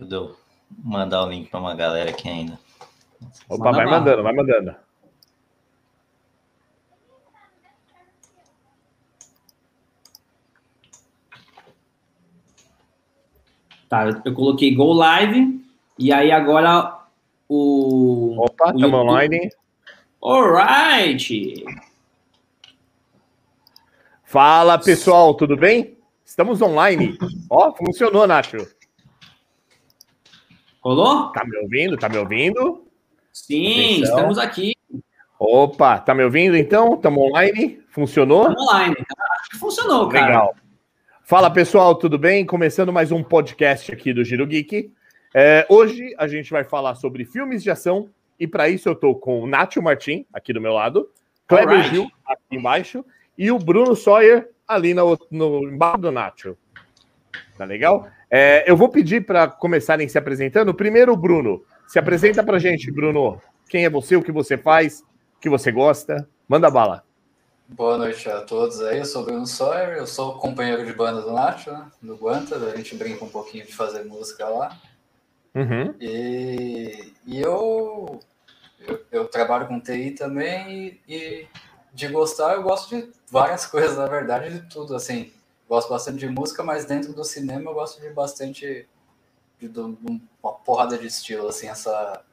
tempo de eu mandar o link para uma galera aqui ainda. Opa, Manda vai lá. mandando, vai mandando. Tá, eu coloquei Go Live e aí agora o. Opa, estamos online. Alright! Fala pessoal, tudo bem? Estamos online. Ó, funcionou, Nacho. Rolou? Tá me ouvindo? Tá me ouvindo? Sim, Atenção. estamos aqui. Opa, tá me ouvindo então? Estamos online? Funcionou? Estamos online. Acho que funcionou, cara. Legal. Fala pessoal, tudo bem? Começando mais um podcast aqui do Giro Geek. É, hoje a gente vai falar sobre filmes de ação e para isso eu tô com o Nacho Martin aqui do meu lado, Kleber right. Gil aqui embaixo e o Bruno Sawyer ali no, no embaixo do Nacho. Tá legal? É, eu vou pedir para começarem se apresentando. Primeiro, o Bruno. Se apresenta para gente, Bruno. Quem é você, o que você faz, o que você gosta? Manda bala. Boa noite a todos aí, eu sou o Bruno Sawyer, eu sou companheiro de banda do Nacho, né, do Guanta, a gente brinca um pouquinho de fazer música lá. Uhum. E, e eu, eu, eu, trabalho com TI também e, e, de gostar eu gosto de várias coisas, na verdade, de tudo, assim. Gosto bastante de música, mas dentro do cinema eu gosto de bastante de, de uma porrada de estilo, assim, essa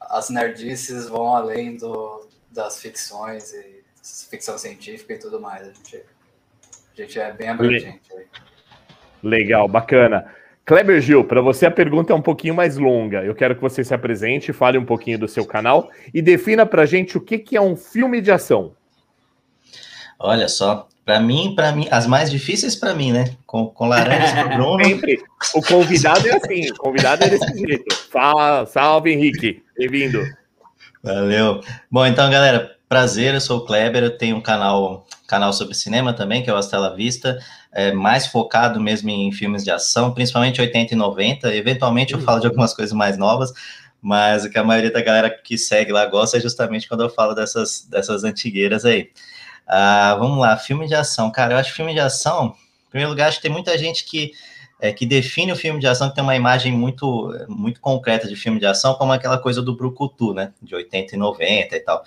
as nerdices vão além do, das ficções e ficção científica e tudo mais. A gente, a gente é bem abrangente. Legal, bacana. Kleber Gil, para você a pergunta é um pouquinho mais longa. Eu quero que você se apresente, fale um pouquinho do seu canal e defina para gente o que, que é um filme de ação. Olha só, para mim, para mim, as mais difíceis para mim, né? Com, com laranja pro Bruno. Sempre. O convidado é assim, o convidado é desse jeito. salve, Henrique. Bem-vindo. Valeu. Bom, então, galera, Prazer, eu sou o Kleber, eu tenho um canal, canal sobre cinema também, que é o Astela Vista, é, mais focado mesmo em filmes de ação, principalmente 80 e 90. Eventualmente eu falo de algumas coisas mais novas, mas o que a maioria da galera que segue lá gosta é justamente quando eu falo dessas, dessas antigueiras aí. Ah, vamos lá, filme de ação. Cara, eu acho filme de ação, em primeiro lugar, acho que tem muita gente que é, que define o filme de ação, que tem uma imagem muito, muito concreta de filme de ação, como aquela coisa do Brucutu, né? De 80 e 90 e tal.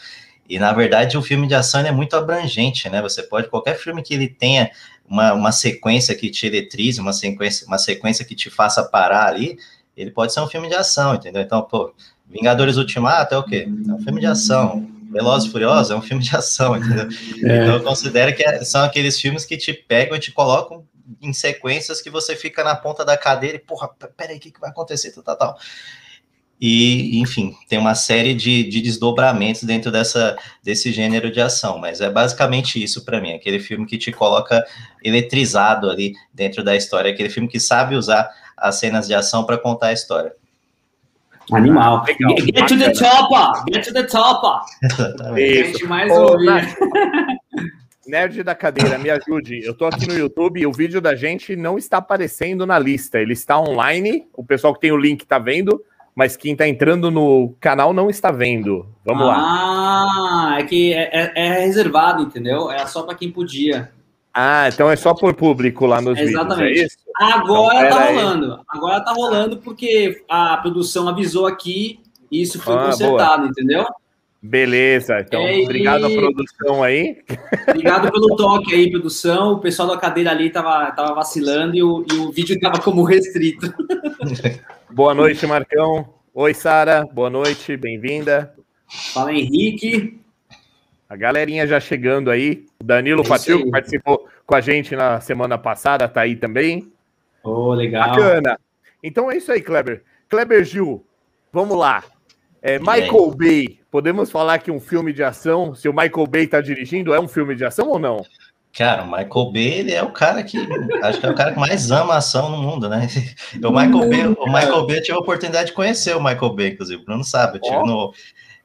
E na verdade o filme de ação é muito abrangente, né? Você pode, qualquer filme que ele tenha uma, uma sequência que te eletrize, uma sequência, uma sequência que te faça parar ali, ele pode ser um filme de ação, entendeu? Então, pô, Vingadores Ultimato é o quê? É um filme de ação. Velozes e Furiosos é um filme de ação, entendeu? É. Então eu considero que é, são aqueles filmes que te pegam e te colocam em sequências que você fica na ponta da cadeira e, porra, peraí, o que, que vai acontecer, tal, tal, tal. E, enfim, tem uma série de, de desdobramentos dentro dessa, desse gênero de ação, mas é basicamente isso para mim, aquele filme que te coloca eletrizado ali dentro da história, aquele filme que sabe usar as cenas de ação para contar a história. Animal. Legal. Get to the top! Get to the top! Gente, mais ouvir. Nerd da cadeira, me ajude. Eu tô aqui no YouTube e o vídeo da gente não está aparecendo na lista. Ele está online. O pessoal que tem o link tá vendo, mas quem está entrando no canal não está vendo. Vamos ah, lá. Ah, é que é, é, é reservado, entendeu? É só para quem podia. Ah, então é só por público lá nos Exatamente. vídeos. É Agora então, tá rolando. Aí. Agora tá rolando porque a produção avisou aqui e isso foi ah, consertado, boa. entendeu? Beleza, então é, obrigado à produção aí. Obrigado pelo toque aí, produção. O pessoal da cadeira ali tava, tava vacilando e o, e o vídeo tava como restrito. Boa noite, Marcão. Oi, Sara. Boa noite, bem-vinda. Fala, Henrique. A galerinha já chegando aí. O Danilo é Fatil, que participou com a gente na semana passada, tá aí também. Oh, legal. Bacana. Então é isso aí, Kleber. Kleber Gil, vamos lá. É, Michael Bay, podemos falar que um filme de ação, se o Michael Bay está dirigindo, é um filme de ação ou não? Cara, o Michael Bay, ele é o cara que. acho que é o cara que mais ama ação no mundo, né? O Michael Bay, o Michael Bay eu tive a oportunidade de conhecer o Michael Bay, inclusive. O Bruno sabe, eu tive oh. no.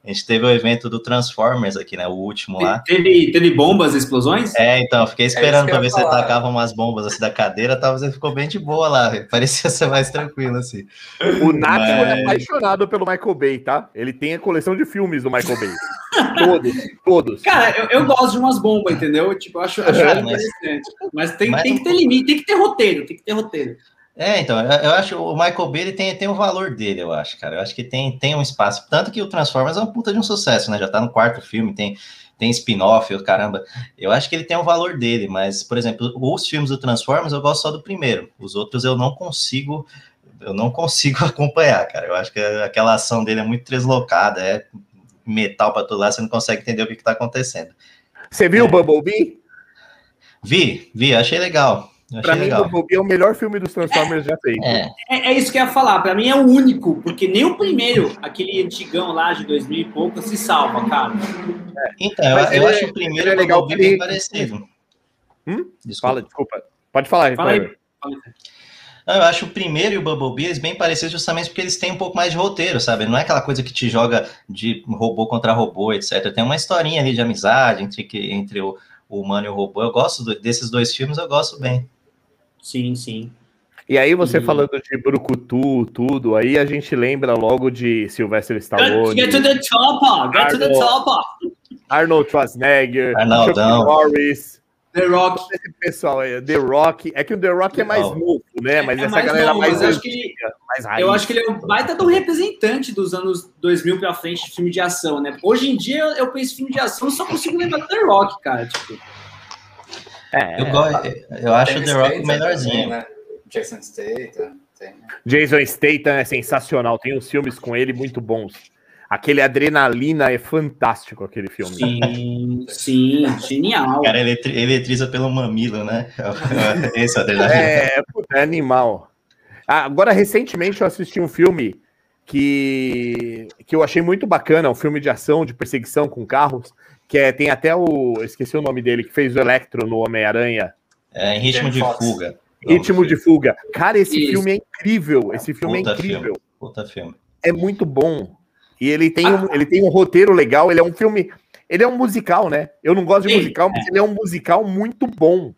A gente teve o evento do Transformers aqui, né? O último lá. Teve, teve bombas, explosões? É, então, fiquei é esperando é para ver se ele tacava umas bombas assim da cadeira, talvez ele ficou bem de boa lá. Parecia ser mais tranquilo, assim. O Nath Mas... é apaixonado pelo Michael Bay, tá? Ele tem a coleção de filmes do Michael Bay. todos, todos. Cara, eu, eu, gosto de umas bombas, entendeu? Tipo, eu acho, acho é, interessante. Mas tem, mas... tem que ter limite, tem que ter roteiro, tem que ter roteiro. É, então, eu acho o Michael Bay ele tem, tem o valor dele, eu acho, cara. Eu acho que tem, tem um espaço. Tanto que o Transformers é um puta de um sucesso, né? Já tá no quarto filme, tem, tem spin-off, caramba. Eu acho que ele tem o valor dele, mas, por exemplo, os filmes do Transformers eu gosto só do primeiro. Os outros eu não consigo, eu não consigo acompanhar, cara. Eu acho que aquela ação dele é muito deslocada, é metal para todo lado, você não consegue entender o que, que tá acontecendo. Você viu o é. Bumblebee? Vi, vi, achei legal. Pra mim, o Bumblebee é o melhor filme dos Transformers já feito. É. é. É, isso que eu ia falar. Pra mim é o único, porque nem o primeiro, aquele antigão lá de 2000 e pouco, se salva, cara. É. Então, eu, eu acho o primeiro é legal bem ele... parecido. Hum? Desculpa. Fala, desculpa. Pode falar, Fala aí. Eu acho o primeiro e o Bumblebee bem parecidos justamente porque eles têm um pouco mais de roteiro, sabe? Não é aquela coisa que te joga de robô contra robô, etc. Tem uma historinha ali de amizade entre, entre o, o humano e o robô. Eu gosto do, desses dois filmes, eu gosto bem. Sim, sim. E aí, você e... falando de Brucutu, tudo, aí a gente lembra logo de Sylvester Stallone. Get to the chopper! Get Arnold, to the chopper! Arnold Schwarzenegger, Arnoldão. Norris. The Rock. Esse pessoal aí, The Rock. É que o The Rock é mais novo, né? Mas é, essa mais galera novo, mais, acho que, mais raiz. Eu acho que ele é um baita do representante dos anos 2000 pra frente de filme de ação, né? Hoje em dia eu penso em filme de ação só consigo lembrar do The Rock, cara. Tipo. É, eu, eu acho o The Rock o melhorzinho. Também, né? Jason Statham. Tem. Jason Statham é sensacional. Tem uns filmes com ele muito bons. Aquele Adrenalina é fantástico, aquele filme. Sim, sim, genial. Cara, ele eletriza pelo mamilo, né? Esse é Adrenalina. É, é animal. Ah, agora, recentemente, eu assisti um filme que, que eu achei muito bacana, um filme de ação, de perseguição com carros, que é, tem até o. Esqueci o nome dele, que fez o Electro no Homem-Aranha. É, em ritmo de fuga. Ritmo de fuga. Cara, esse Isso. filme é incrível. Esse filme é Puta é incrível. Filme. Puta filme. É muito bom. E ele tem, ah. um, ele tem um roteiro legal. Ele é um filme. Ele é um musical, né? Eu não gosto de Sim, musical, mas é. ele é um musical muito bom.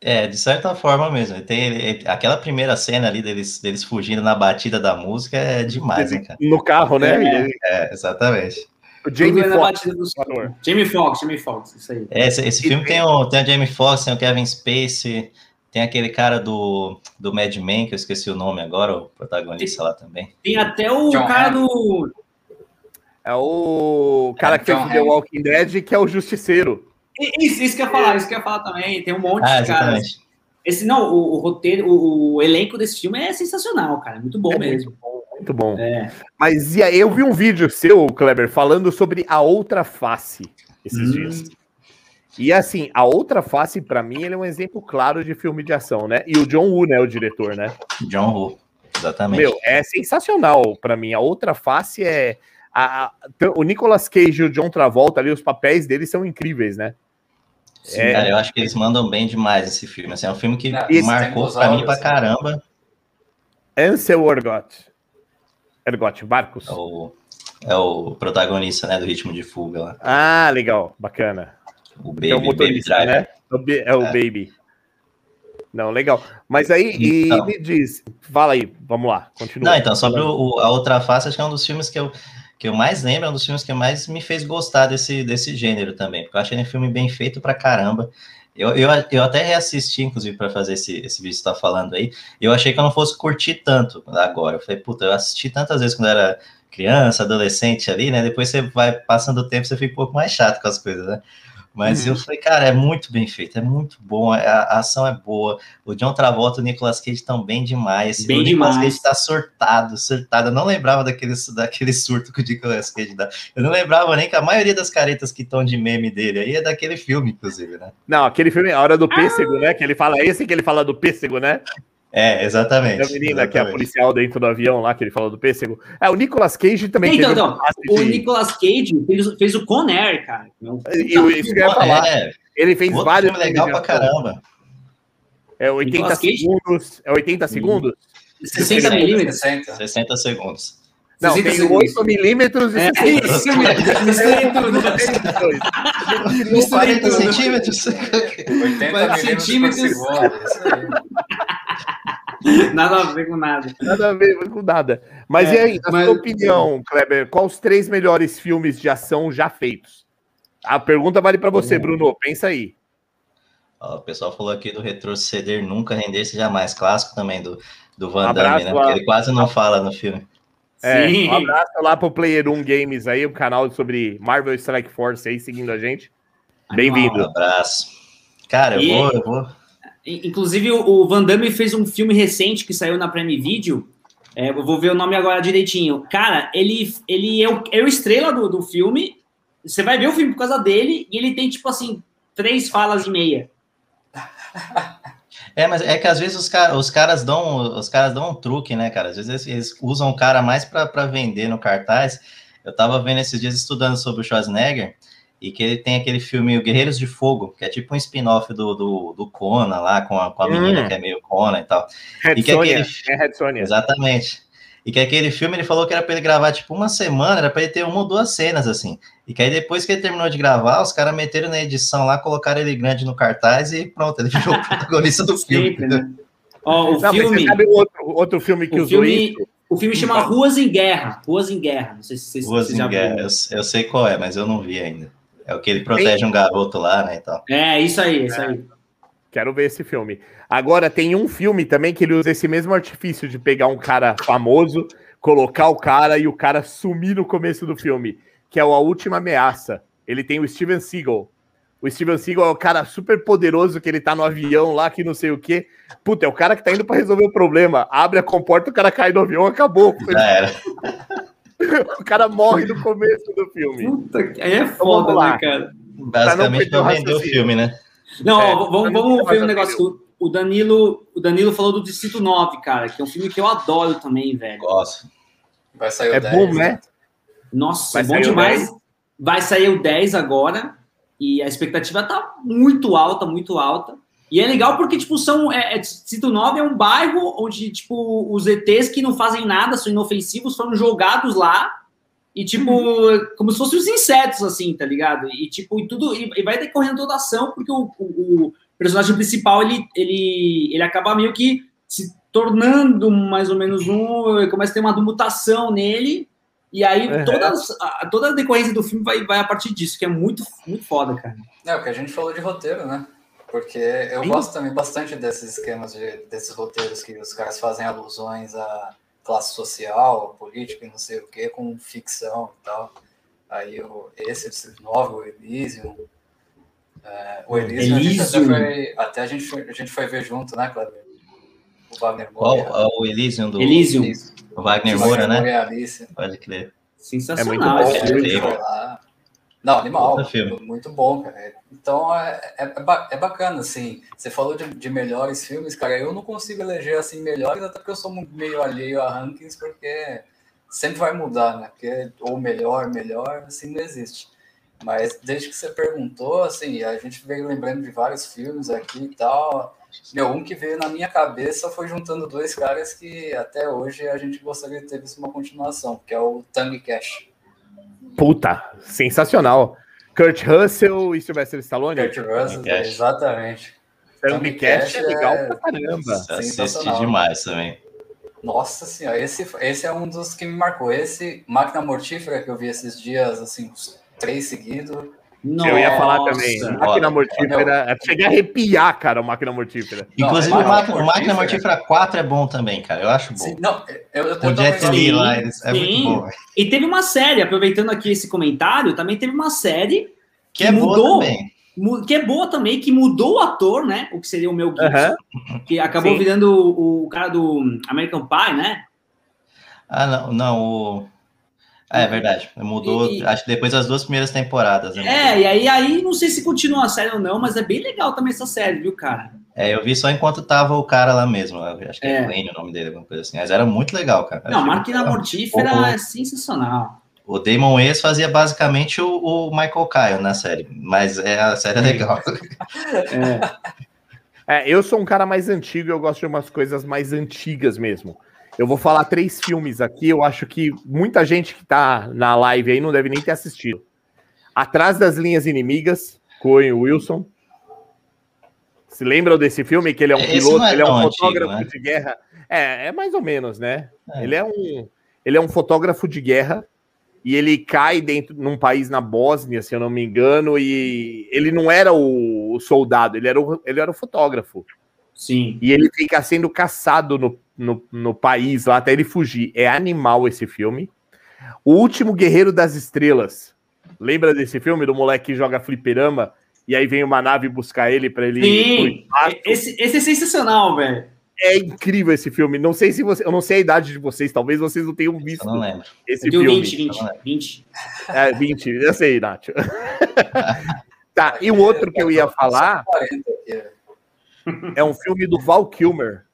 É, de certa forma mesmo. Tem ele, aquela primeira cena ali deles, deles fugindo na batida da música é demais, né, cara? No carro, né? É, é exatamente. O Jamie Foxx. Jamie Foxx, Jamie Foxx, isso aí. É, esse, esse filme tem o, tem o Jamie Foxx, tem o Kevin Spacey, tem aquele cara do, do Mad Men, que eu esqueci o nome agora, o protagonista lá também. Tem até o John cara do. É o cara é, que fez The Walking Dead, que é o Justiceiro. Isso, isso que eu ia falar, isso que eu ia falar também. Tem um monte ah, de caras. Esse, não, o, o roteiro, o, o, elenco desse filme é sensacional, cara. É muito bom é mesmo. Muito bom, muito bom. É. Mas e aí, eu vi um vídeo seu, Kleber, falando sobre a outra face esses hum. dias. E assim, a outra face, para mim, ele é um exemplo claro de filme de ação, né? E o John Woo, né, o diretor, né? John Woo, exatamente. Meu, é sensacional para mim. A outra face é. A, a, o Nicolas Cage e o John Travolta ali, os papéis deles são incríveis, né? Sim, é... cara, eu acho que eles mandam bem demais esse filme. Assim, é um filme que marcou pra mim pra assim. caramba. Ansel Ergot. Ergot, Barcos. É o, é o protagonista, né, do Ritmo de Fuga lá. Ah, legal, bacana. O Baby, é o motorista, Baby né? É o é. Baby. Não, legal. Mas aí, então, me diz, fala aí, vamos lá, continua. Não, então, sobre o, a Outra Face, acho que é um dos filmes que eu que eu mais lembro, é um dos filmes que mais me fez gostar desse, desse gênero também, porque eu achei ele um filme bem feito pra caramba. Eu, eu, eu até reassisti, inclusive, para fazer esse, esse vídeo que você tá falando aí, eu achei que eu não fosse curtir tanto agora. Eu falei, puta, eu assisti tantas vezes quando era criança, adolescente ali, né? Depois você vai passando o tempo, você fica um pouco mais chato com as coisas, né? Mas uhum. eu falei, cara, é muito bem feito, é muito bom, a, a ação é boa. O John Travolta e o Nicolas Cage estão bem demais. Bem o Nicolas Cage está surtado, surtado. Eu não lembrava daquele, daquele surto que o Nicolas Cage dá. Eu não lembrava nem que a maioria das caretas que estão de meme dele aí é daquele filme, inclusive, né? Não, aquele filme, A Hora do Pêssego, ah. né? Que ele fala, esse que ele fala do pêssego, né? É, exatamente. É a menina exatamente. que é a policial dentro do avião lá, que ele falou do pêssego. É, o Nicolas Cage também. Então, então o de... Nicolas Cage fez, fez o Conair, cara. Eu, isso que eu ia falar. É. Ele fez Outro vários. Filme legal pra caramba. É 80 segundos. É 80 hum. segundos? 60 milímetros? 60. 60 segundos. Não, tem segundos. 8 milímetros e é, 60 isso, Misturei 40 centímetros. 80 centímetros. Nada a ver com nada. Nada a ver com nada. Mas é, e aí, na mas... sua opinião, Kleber, quais os três melhores filmes de ação já feitos? A pergunta vale para você, Bruno. Pensa aí. Ó, o pessoal falou aqui do retroceder nunca render-se jamais. Clássico também do, Do Van Damme, né? Porque ele quase não fala no filme. É, Sim. um abraço lá pro Player 1 Games aí, o um canal sobre Marvel Strike Force aí, seguindo a gente. Bem-vindo. Um abraço. Cara, eu e, vou, eu vou. Inclusive, o Van Damme fez um filme recente que saiu na Prime Video. É, eu vou ver o nome agora direitinho. Cara, ele, ele é, o, é o estrela do, do filme. Você vai ver o filme por causa dele, e ele tem, tipo assim, três falas e meia. É, mas é que às vezes os, car os caras dão os caras dão um truque, né, cara? Às vezes eles usam o cara mais para vender no cartaz. Eu tava vendo esses dias estudando sobre o Schwarzenegger e que ele tem aquele filme Guerreiros de Fogo, que é tipo um spin-off do, do, do Conan lá, com a, com a hum. menina que é meio Conan e tal. Red e que Sonia, aquele... é Red Sonia. Exatamente. E que aquele filme ele falou que era para ele gravar tipo uma semana, era para ele ter uma ou duas cenas assim. E que aí depois que ele terminou de gravar, os caras meteram na edição lá, colocaram ele grande no cartaz e pronto, ele virou o protagonista do filme. né? oh, o Não, filme. sabe outro, outro filme que o usou filme, isso? O filme chama Ruas em Guerra. Ruas em Guerra. Não sei se vocês Ruas em Guerra. Eu, eu, sei qual é, mas eu não vi ainda. É o que ele protege um garoto lá, né? E tal. É, isso aí, isso aí. Quero ver esse filme. Agora, tem um filme também que ele usa esse mesmo artifício de pegar um cara famoso colocar o cara e o cara sumir no começo do filme, que é o A Última Ameaça. Ele tem o Steven Seagal. O Steven Seagal é o cara super poderoso que ele tá no avião lá, que não sei o quê. Puta, é o cara que tá indo para resolver o problema. Abre a comporta, o cara cai no avião, acabou. Já era. o cara morre no começo do filme. Puta, aí é foda, né, cara? Basicamente não vendeu o filme, né? Não, é, vamos, vamos ver um negócio o Danilo, o Danilo falou do Distrito 9, cara, que é um filme que eu adoro também, velho. Gosto. Vai sair o é 10. bom, né? Nossa, Vai é bom demais. Vai sair o 10 agora. E a expectativa tá muito alta, muito alta. E é legal porque, tipo, são. É, é, Distrito 9 é um bairro onde, tipo, os ETs que não fazem nada, são inofensivos, foram jogados lá. E, tipo, uhum. como se fossem os insetos, assim, tá ligado? E, tipo, e tudo. E, e vai decorrendo toda a ação, porque o, o, personagem principal, ele, ele, ele acaba meio que se tornando mais ou menos um, começa a ter uma mutação nele, e aí uhum. toda, a, toda a decorrência do filme vai, vai a partir disso, que é muito, muito foda, cara. É, o que a gente falou de roteiro, né? Porque eu Sim. gosto também bastante desses esquemas, de, desses roteiros que os caras fazem alusões a classe social, política e não sei o que, com ficção e tal. Aí eu, esse novo, o Elysium, é, o Elysium, Elysium. A foi, até a gente, foi, a gente foi ver junto, né, Kleber? O Wagner Moura. Qual, o Elysium do Elysium. O Wagner Moura, né? Pode crer. Sensacional. É muito bom. Não, animal. Muito bom, cara. Então é, é, é, bacana, assim. Você falou de, de, melhores filmes, cara. Eu não consigo eleger assim melhores, até porque eu sou meio alheio a rankings, porque sempre vai mudar, né? Porque ou melhor, melhor, assim não existe. Mas desde que você perguntou, assim, a gente veio lembrando de vários filmes aqui e tal. Meu, um que veio na minha cabeça foi juntando dois caras que até hoje a gente gostaria de ter visto uma continuação, que é o Tango Cash. Puta, sensacional. Kurt Russell e Sylvester Stallone? Kurt Russell, exatamente. Tango Cash é legal é... pra caramba. Assisti demais também. Nossa senhora, esse, esse é um dos que me marcou. Esse Máquina Mortífera que eu vi esses dias, assim, três seguidos. Nossa, eu ia falar também. Máquina Mortífera. Cheguei a arrepiar, cara, o Máquina Mortífera. Inclusive, não, o, Máquina, o Máquina Mortífera 4 é bom também, cara. Eu acho bom. Sim, não, eu, eu, o Jet Li lá, é muito bom. E teve uma série, aproveitando aqui esse comentário, também teve uma série que, que é mudou, boa também. Que é boa também, que mudou o ator, né? O que seria o meu Gibson. Que acabou Sim. virando o, o cara do American Pie, né? Ah, não, não, o. É verdade, mudou, e, acho que depois das duas primeiras temporadas. Né? É, e aí, aí não sei se continua a série ou não, mas é bem legal também essa série, viu, cara? É, eu vi só enquanto tava o cara lá mesmo, acho que é, é o nome dele, alguma coisa assim, mas era muito legal, cara. Não, Máquina Mortífera o, é sensacional. O Damon Wayans fazia basicamente o, o, Michael Kyle na série, mas é, a série é legal. é. é, eu sou um cara mais antigo e eu gosto de umas coisas mais antigas mesmo. Eu vou falar três filmes aqui, eu acho que muita gente que tá na live aí não deve nem ter assistido. Atrás das Linhas Inimigas, com o Wilson. Se lembram desse filme? Que ele é um Esse piloto, é ele é um fotógrafo antigo, né? de guerra. É, é mais ou menos, né? É. Ele, é um, ele é um fotógrafo de guerra e ele cai dentro num país na Bósnia, se eu não me engano, e ele não era o soldado, ele era o, ele era o fotógrafo. Sim. E ele fica sendo caçado no, no, no país lá até ele fugir. É animal esse filme. O Último Guerreiro das Estrelas. Lembra desse filme do moleque que joga fliperama e aí vem uma nave buscar ele para ele. Sim, esse, esse é sensacional, velho. É incrível esse filme. Não sei se você. Eu não sei a idade de vocês, talvez vocês não tenham visto. Eu não lembro. Esse filme. 20, 20, 20. É, 20, eu sei, Nath. tá, e o outro que eu ia falar é um filme do Val Kilmer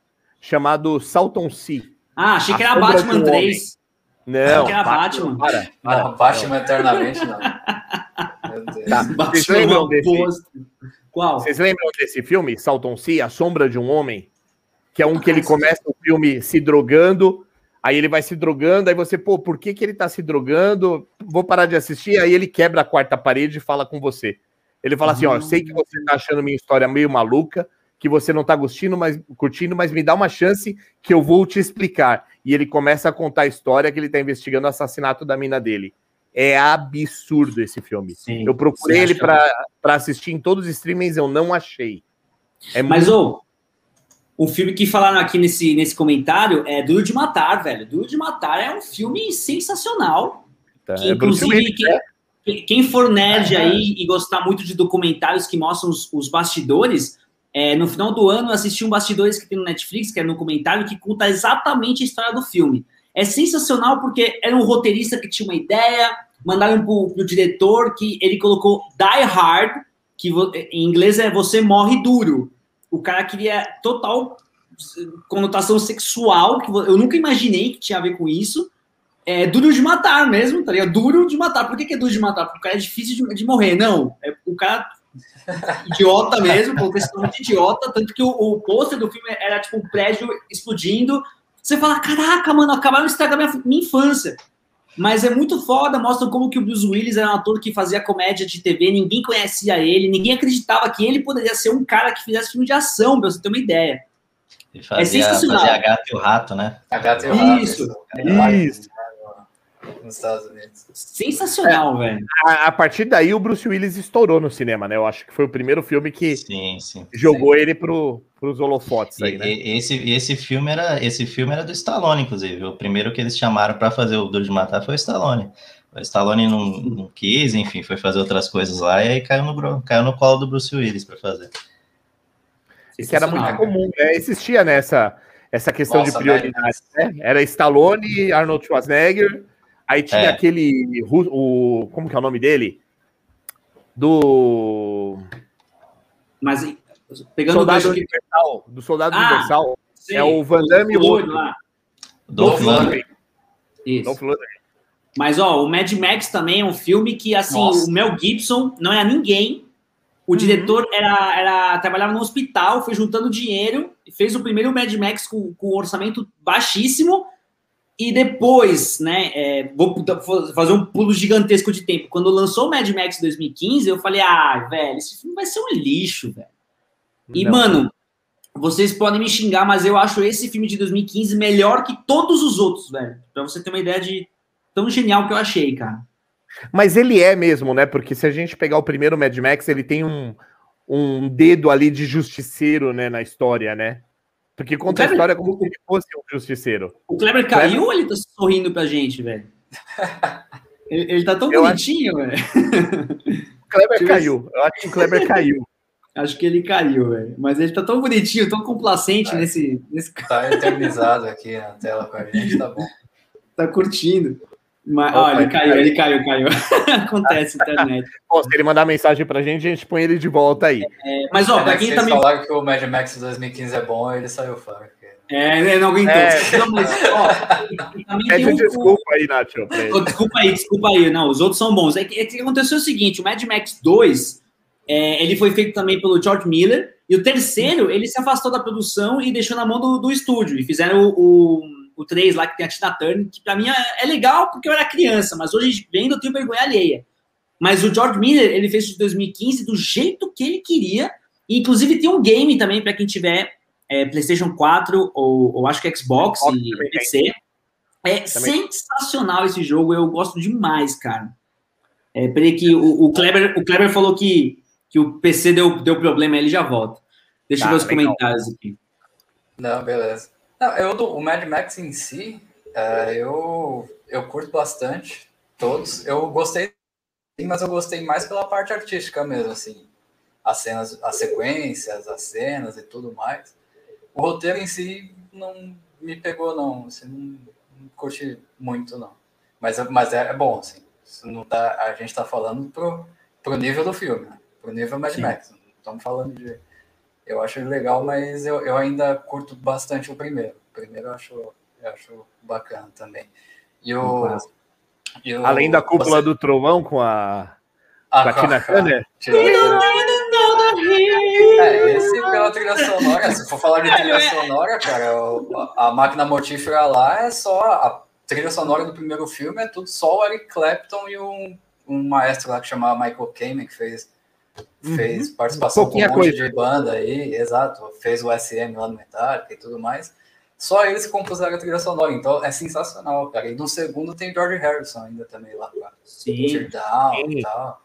chamado Salton Sea. Ah, achei que era Batman um 3. Não, que era Batman. Para, para, não, Batman eternamente, não. Tá. Vocês lembram desse? Qual? Vocês lembram desse filme, Salton Sea, A Sombra de um Homem? Que é um que ele começa o filme se drogando, aí ele vai se drogando, aí você, pô, por que, que ele tá se drogando? Vou parar de assistir, aí ele quebra a quarta parede e fala com você. Ele fala assim, ó, sei que você tá achando minha história meio maluca, que você não tá curtindo mas, curtindo, mas me dá uma chance que eu vou te explicar. E ele começa a contar a história que ele tá investigando o assassinato da mina dele. É absurdo esse filme. Sim, eu procurei ele para assistir em todos os streamings, eu não achei. É mas, ô, o filme que falaram aqui nesse, nesse comentário é Duro de Matar, velho. Duro de Matar é um filme sensacional. Tá, que, é inclusive, quem, quem, for nerd aí e gostar muito de documentários que mostram os, os bastidores, é, no final do ano assisti um bastidores que tem no Netflix, que é no comentário, que conta exatamente a história do filme. É sensacional porque era um roteirista que tinha uma ideia, mandaram pro, pro diretor que ele colocou Die Hard, que em inglês é você morre duro o cara queria total conotação sexual, que eu nunca imaginei que tinha a ver com isso. É duro de matar mesmo, tá ligado? Duro de matar. Por que, que é duro de matar? Porque o cara é difícil de, de morrer. Não, é o cara idiota mesmo, completamente idiota, tanto que o, o pôster do filme era tipo um prédio explodindo. Você fala, caraca, mano, acabaram de estragar minha, minha infância. Mas é muito foda, mostra como que o Bruce Willis era um ator que fazia comédia de TV, ninguém conhecia ele, ninguém acreditava que ele poderia ser um cara que fizesse filme de ação, pra você ter uma ideia. Fazia, é sensacional. Fazia a gata e o rato, né? A gata e o rato. Isso, isso nos Estados Unidos. Sensacional, é, velho. A, a, partir daí o Bruce Willis estourou no cinema, né? Eu acho que foi o primeiro filme que sim, sim, jogou sim. ele pro, pros holofotes aí, né? E, esse, esse, filme era, esse filme era do Stallone, inclusive. O primeiro que eles chamaram para fazer o Duro de Matar foi o Stallone. O Stallone não, não, quis, enfim, foi fazer outras coisas lá e aí caiu no, caiu no colo do Bruce Willis para fazer. Isso era muito comum, né? Existia nessa né, essa questão Nossa, de prioridade, né? Era Stallone, Arnold Schwarzenegger, Aí tinha é. aquele. O, como que é o nome dele? Do. Mas pegando Soldado Universal. Do Soldado ah, Universal. Sim. É o Van Damme e o outro. Lá. Dolph Lundgren. Isso. Dolph Lundgren. Mas, ó, o Mad Max também é um filme que, assim, Nossa. o Mel Gibson não era ninguém. O uhum. diretor era, era, trabalhava no hospital, foi juntando dinheiro, fez o primeiro Mad Max com, com um orçamento baixíssimo e depois, né, é, vou fazer um pulo gigantesco de tempo. Quando lançou o Mad Max 2015, eu falei, ah, velho, esse filme vai ser um lixo, velho. E, Não. mano, vocês podem me xingar, mas eu acho esse filme de 2015 melhor que todos os outros, velho. Pra você ter uma ideia de tão genial que eu achei, cara. Mas ele é mesmo, né? Porque se a gente pegar o primeiro Mad Max, ele tem um, um dedo ali de justiceiro, né, na história, né? Porque conta Kleber, a história como se ele fosse um justiceiro. O Kleber caiu Kleber... ou ele tá sorrindo pra gente, velho? ele, ele tá tão eu bonitinho, acho... velho. O Kleber caiu. Eu acho que o Kleber caiu. Acho que ele caiu, velho. Mas ele tá tão bonitinho, tão complacente tá, nesse, nesse. Tá eternizado aqui na tela com a gente, tá bom. Tá curtindo. Mas, ó, ele caiu, ele caiu, caiu. Acontece, internet. Pô, se ele mandar mensagem pra gente, a gente põe ele de volta aí. É, mas, ó, pra quem tá me... falaram que o Mad Max 2015 é bom, ele saiu fora. É, ele não aguentou. É. Não, mas, ó, Pede um... desculpa aí, Nath. desculpa aí, desculpa aí. Não, os outros são bons. É que, é que aconteceu o seguinte, o Mad Max 2, é, ele foi feito também pelo George Miller, e o terceiro, ele se afastou da produção e deixou na mão do, do estúdio, e fizeram o, o o 3 lá que tem a Tina Turner, que pra mim é, é legal porque eu era criança, mas hoje vendo eu tenho vergonha alheia. Mas o George Miller, ele fez de 2015 do jeito que ele queria. E, inclusive tem um game também para quem tiver é, PlayStation 4 ou, ou acho que Xbox e PC. É também. sensacional esse jogo, eu gosto demais, cara. É, peraí que o, o, Kleber, o Kleber falou que, que o PC deu, deu problema, ele já volta. Deixa eu ver os legal. comentários aqui. Não, beleza. Não, eu, o Mad Max em si, é, eu, eu curto bastante todos. Eu gostei, mas eu gostei mais pela parte artística mesmo, assim. As cenas, as sequências, as cenas e tudo mais. O roteiro em si não me pegou, não. Assim, não, não curti muito, não. Mas, mas é, é bom, assim. não tá, a gente tá falando pro, pro nível do filme, né? pro nível Mad Sim. Max. Não estamos falando de. Eu acho legal, mas eu, eu ainda curto bastante o primeiro. O primeiro eu acho, eu acho bacana também. E o, e o Além da cúpula você... do trovão com a, ah, com a Tina Turner. É, esse pela trilha sonora, se for falar de trilha sonora, cara, a máquina mortífera lá é só a trilha sonora do primeiro filme, é tudo só o Eric Clapton e um, um maestro lá que chamava Michael Kamen, que fez, uhum. fez participação com um monte coisa. de banda aí, exato, fez o SM lá no Metallica e tudo mais. Só eles compuseram a trilha sonora, então é sensacional, cara. E no segundo tem George Harrison ainda também lá, cara. Sim. E tal.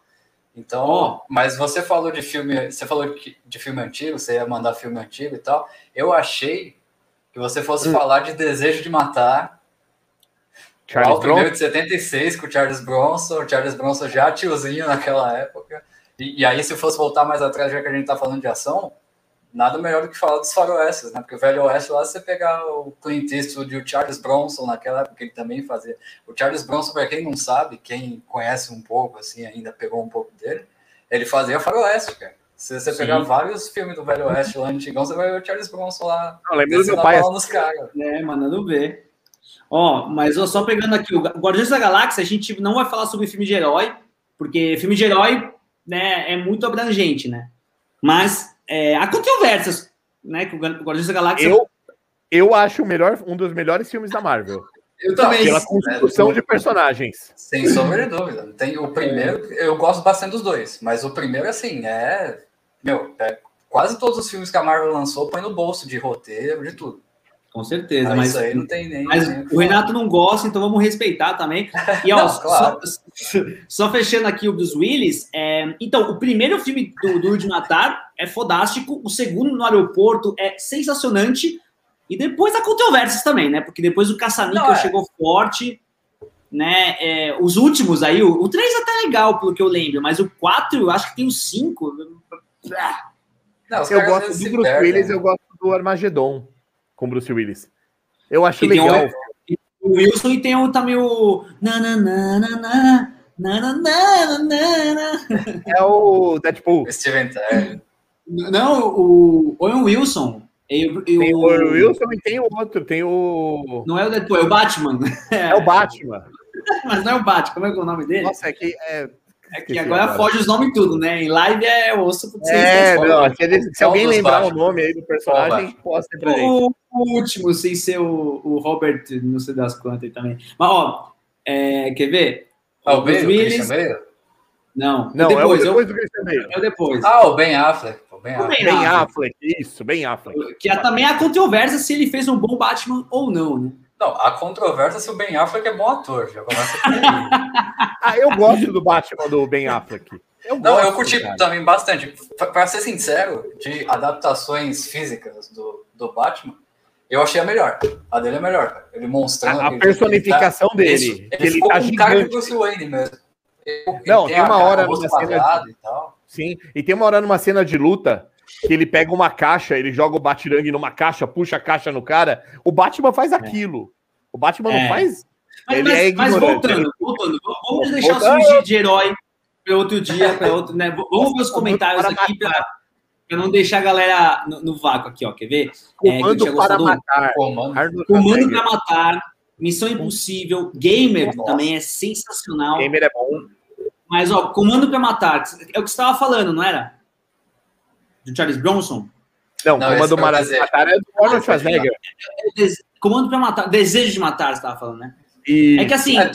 Então, oh. mas você falou de filme, você falou de filme antigo, você ia mandar filme antigo e tal. Eu achei que você fosse hum. falar de Desejo de Matar. Charles o primeiro de 76 com o Charles Bronson, o Charles Bronson já tiozinho naquela época. E, e, aí, se fosse voltar mais atrás, já que a gente tá falando de ação, nada melhor do que falar dos faroestes, né? Porque o Velho Oeste lá, você pegar o Clint Eastwood e o Charles Bronson naquela época, ele também fazia. O Charles Bronson, para quem não sabe, quem conhece um pouco, assim, ainda pegou um pouco dele, ele fazia faroeste, cara. Se você Sim. pegar vários filmes do Velho Oeste lá antigão, você vai ver o Charles Bronson lá. Não, lembro do meu pai. Nos caras. É, mandando ver. Ó, mas ó, só pegando aqui o Guardiões da Galáxia, a gente não vai falar sobre filme de herói, porque filme de herói né, é muito abrangente, né? Mas é, há controvérsias, né? Que o Guardiões da Galáxia. Eu, eu acho o melhor, um dos melhores filmes da Marvel. Eu também. Pela construção de personagens. Sem sombra de dúvida. Tem o primeiro, eu gosto bastante dos dois, mas o primeiro, assim, é. Meu, é, quase todos os filmes que a Marvel lançou põe no bolso de roteiro, de tudo. Com certeza, mas, mas isso aí não tem nem. Mas nem o Renato não gosta, então vamos respeitar também. E ó, não, claro. só, só, fechando aqui o dos Willis, é, então, o primeiro filme do Duro de Matar é fodástico, o segundo no aeroporto é sensacionante, e depois há controvérsias também, né? Porque depois o Caça-Níquel é. chegou forte, né? É, os últimos aí, o, o 3 é até legal, pelo que eu lembro, mas o 4, eu acho que tem o 5. Não, eu gosto do Bruce Willis, eu gosto do Armagedon com Bruce Willis. Eu acho e legal. o Wilson e tem o, também o. Nananana, nananana, é o Deadpool. Steven Tyler. Não, o Owen Wilson. Eu, eu, tem o Wilson e tem o outro, tem o. Não é o Deadpool, é o Batman. É, o Batman. Mas não é o Batman, como é, é o nome dele? Nossa, é que. É, é que agora, agora foge os nomes tudo, né? Em live é osso porque É, não, se, se alguém lembrar o nome aí do personagem, posta pra o, o último, sem ser o, o Robert, não sei das quantas aí também. Mas, ó, é, quer ver? Ah, o Ben Willis... Não, não depois, é o depois do Christian Bale. É o depois. Ah, o Ben Affleck. O Ben Affleck. Ben Affleck, isso, Ben Affleck. Que também há controvérsia se ele fez um bom Batman ou não, né? Não, a controvérsia se o Ben Affleck é bom ator, já começa Ah, eu gosto do Batman do Ben Affleck. Eu não, gosto, eu curti cara. também bastante. Para ser sincero, de adaptações físicas do, do Batman, eu achei a melhor. A dele é melhor. Ele mostrando. A, a personificação ele tá, dele. Ele, ele, ele tá um cara de Bruce Wayne mesmo. Ele, não, tem, tem uma hora numa cena. De... E tal. Sim, e tem uma hora numa cena de luta que ele pega uma caixa, ele joga o Batirangue numa caixa, puxa a caixa no cara. O Batman faz é. aquilo. O Batman é. não faz. Mas, ele mas, é mas voltando, voltando, vamos deixar voltando. filmes de herói para outro dia, para outro, né? Vamos ver os comentários aqui para não deixar a galera no, no, vácuo aqui, ó. Quer ver? Comando é, para matar. Comando, Comando para matar. Missão Impossível. Gamer Nossa. também é sensacional. Gamer é bom. Mas, ó, Comando para matar. É o que você estava falando, não era? Do Charles Bronson? Não, não Comando para Matar é do Arnold Schwarzenegger. É, é, comando para Matar, Desejo de Matar, você estava falando, né? E... É que assim. É,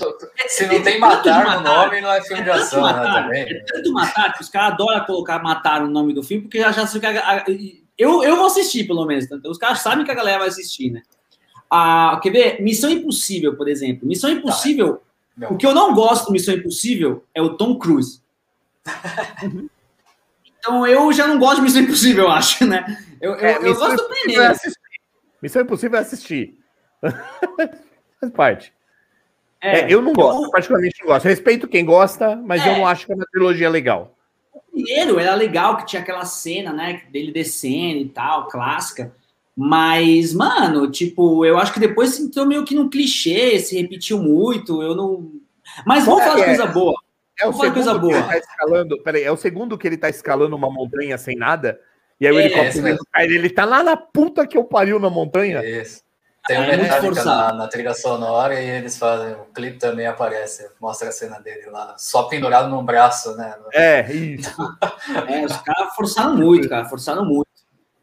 se não tem matar, matar no nome, não é filme de ação, né, matar, né? Também. É tanto matar que os caras adoram colocar matar no nome do filme, porque já já fica. Eu, eu vou assistir, pelo menos. Os caras sabem que a galera vai assistir, né? Ah, quer ver? Missão Impossível, por exemplo. Missão Impossível. Tá. O que eu não gosto do Missão Impossível é o Tom Cruise. Então eu já não gosto de Missão Impossível, eu acho, né? Eu, eu, é, eu gosto do primeiro. É Missão Impossível é assistir. Faz parte. É, é, eu não gosto, eu... particularmente não gosto. Respeito quem gosta, mas eu é. não acho que é uma trilogia legal. O primeiro era legal, que tinha aquela cena, né, dele descendo e tal, clássica. Mas, mano, tipo, eu acho que depois entrou meio que num clichê, se repetiu muito, eu não. Mas vamos falar de coisa boa. É o segundo coisa boa. Ele tá escalando, peraí, é o segundo que ele tá escalando uma montanha sem nada, e aí o helicóptero cai, ele tá lá na puta que eu pariu na montanha. Isso. Tem uma é mecânica na, na, trilha sonora e eles fazem, o clipe também aparece, mostra a cena dele lá, só pendurado num braço, né? É, isso. é, os caras forçaram muito, cara, forçaram muito.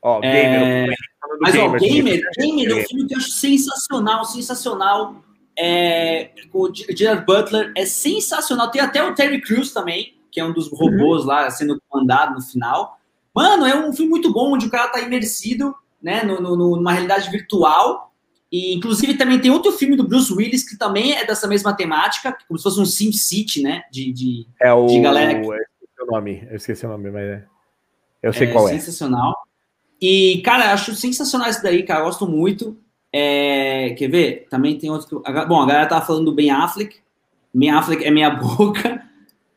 Ó, Gamer, é... Mas, Gamer, ó, Gamer, Gamer é um filme que eu acho sensacional, sensacional. É, com o Gerard Butler, é sensacional. Tem até o Terry Crews também, que é um dos robôs uhum. lá sendo comandado no final. Mano, é um filme muito bom, onde o cara tá imersido, né, no, no, numa realidade virtual e, inclusive, também tem outro filme do Bruce Willis que também é dessa mesma temática, como se fosse um Sim City, né? De, de, é o... de galera. Que... Eu esqueci o nome, eu esqueci o nome, mas é... eu sei é, qual é. Sensacional. E, cara, acho sensacional isso daí, cara. Eu gosto muito. É... Quer ver? Também tem outro. Bom, a galera tava falando do Ben Affleck. Ben Affleck é minha boca.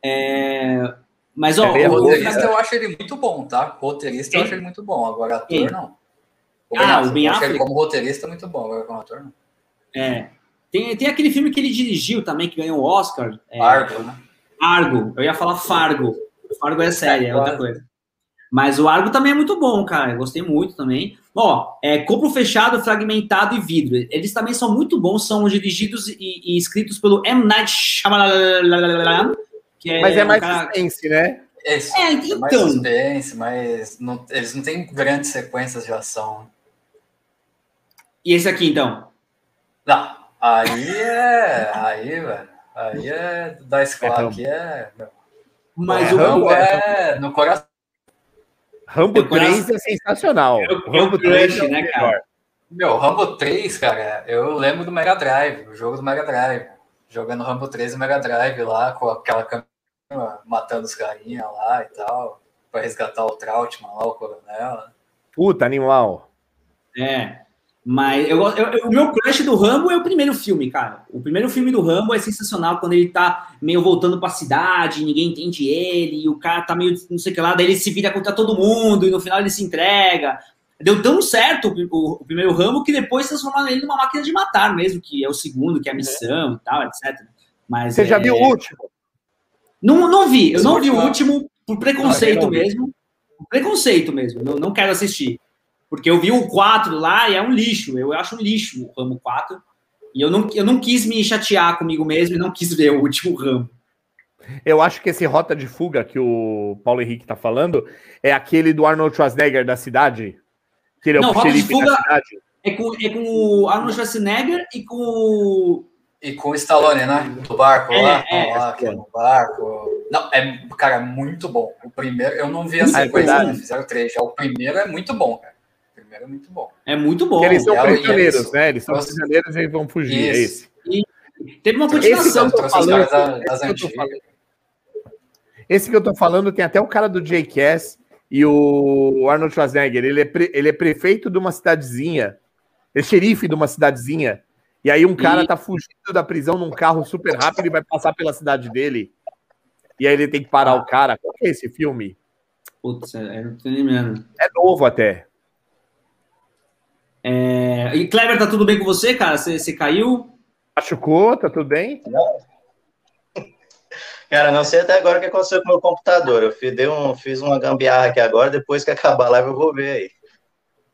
É... Mas, ó. É, o roteirista eu acho ele muito bom, tá? Roteirista eu acho ele muito bom. Agora, ator, não. O ah, o Ben Affleck. Como roteirista é muito bom, agora como ator não. É. Tem, tem aquele filme que ele dirigiu também, que ganhou o Oscar. É, Argo, né? Argo. Eu ia falar Fargo. Fargo é série, é outra coisa. Mas o Argo também é muito bom, cara. Eu gostei muito também. Ó, é Corpo Fechado, Fragmentado e Vidro. Eles também são muito bons, são dirigidos e, e escritos pelo M. Night Shyamalan. É Mas é mais cara... suspense, né? É, é, então... é mais então. suspense, mas não, eles não têm grandes sequências de ação. E esse aqui, então? Não, aí é. Aí, velho. Aí é da escola aqui é. Mas é, o é no coração. Rambo 3 é sensacional. O Rambo 3 é né, cara? Meu, Rambo 3, cara, eu lembro do Mega Drive, o jogo do Mega Drive. Jogando Rambo 3 no Mega Drive lá, com aquela câmera matando os carinha lá e tal, pra resgatar o Trautmann lá, o coronel. Puta, animal. É. Mas eu, eu, o meu crush do Rambo é o primeiro filme, cara. O primeiro filme do Rambo é sensacional quando ele tá meio voltando pra cidade, ninguém entende ele, e o cara tá meio não sei o que lá, daí ele se vira contra todo mundo e no final ele se entrega. Deu tão certo o, o, o primeiro Rambo que depois transformaram ele numa máquina de matar mesmo, que é o segundo, que é a missão é. e tal, etc. Mas, Você é... já viu o último? Não, não vi, eu não vi o último por preconceito mesmo. Por preconceito mesmo, não, não quero assistir. Porque eu vi o 4 lá e é um lixo. Eu acho um lixo o Ramo 4. E eu não, eu não quis me chatear comigo mesmo e não quis ver o último Ramo. Eu acho que esse Rota de Fuga que o Paulo Henrique tá falando é aquele do Arnold Schwarzenegger da cidade. Que ele é não, o Rota de Fuga é com, é com o Arnold Schwarzenegger e com o... E com o Stallone, né? Do barco é, lá, é, lá é, no barco. Não, é, cara, muito bom. O primeiro, eu não vi a sequência, é né? Fizeram três. Já o primeiro é muito bom, cara é muito bom. É muito bom. Porque eles são prisioneiros, né? Eles são prisioneiros e vão fugir. É esse. E teve uma continuação. Esse que, falando, esse, que esse que eu tô falando tem até o cara do Jackass e o Arnold Schwarzenegger. Ele é, pre, ele é prefeito de uma cidadezinha, é xerife de uma cidadezinha. E aí um cara e... tá fugindo da prisão num carro super rápido e vai passar pela cidade dele. E aí ele tem que parar ah. o cara. Qual é esse filme? Putz, é, não tô nem mesmo. É novo até. É... E Kleber, tá tudo bem com você, cara? Você, você caiu? Machucou, tá tudo bem? Não. Cara, não sei até agora o que aconteceu com o meu computador. Eu fiz, um, fiz uma gambiarra aqui agora, depois que acabar a live eu vou ver aí.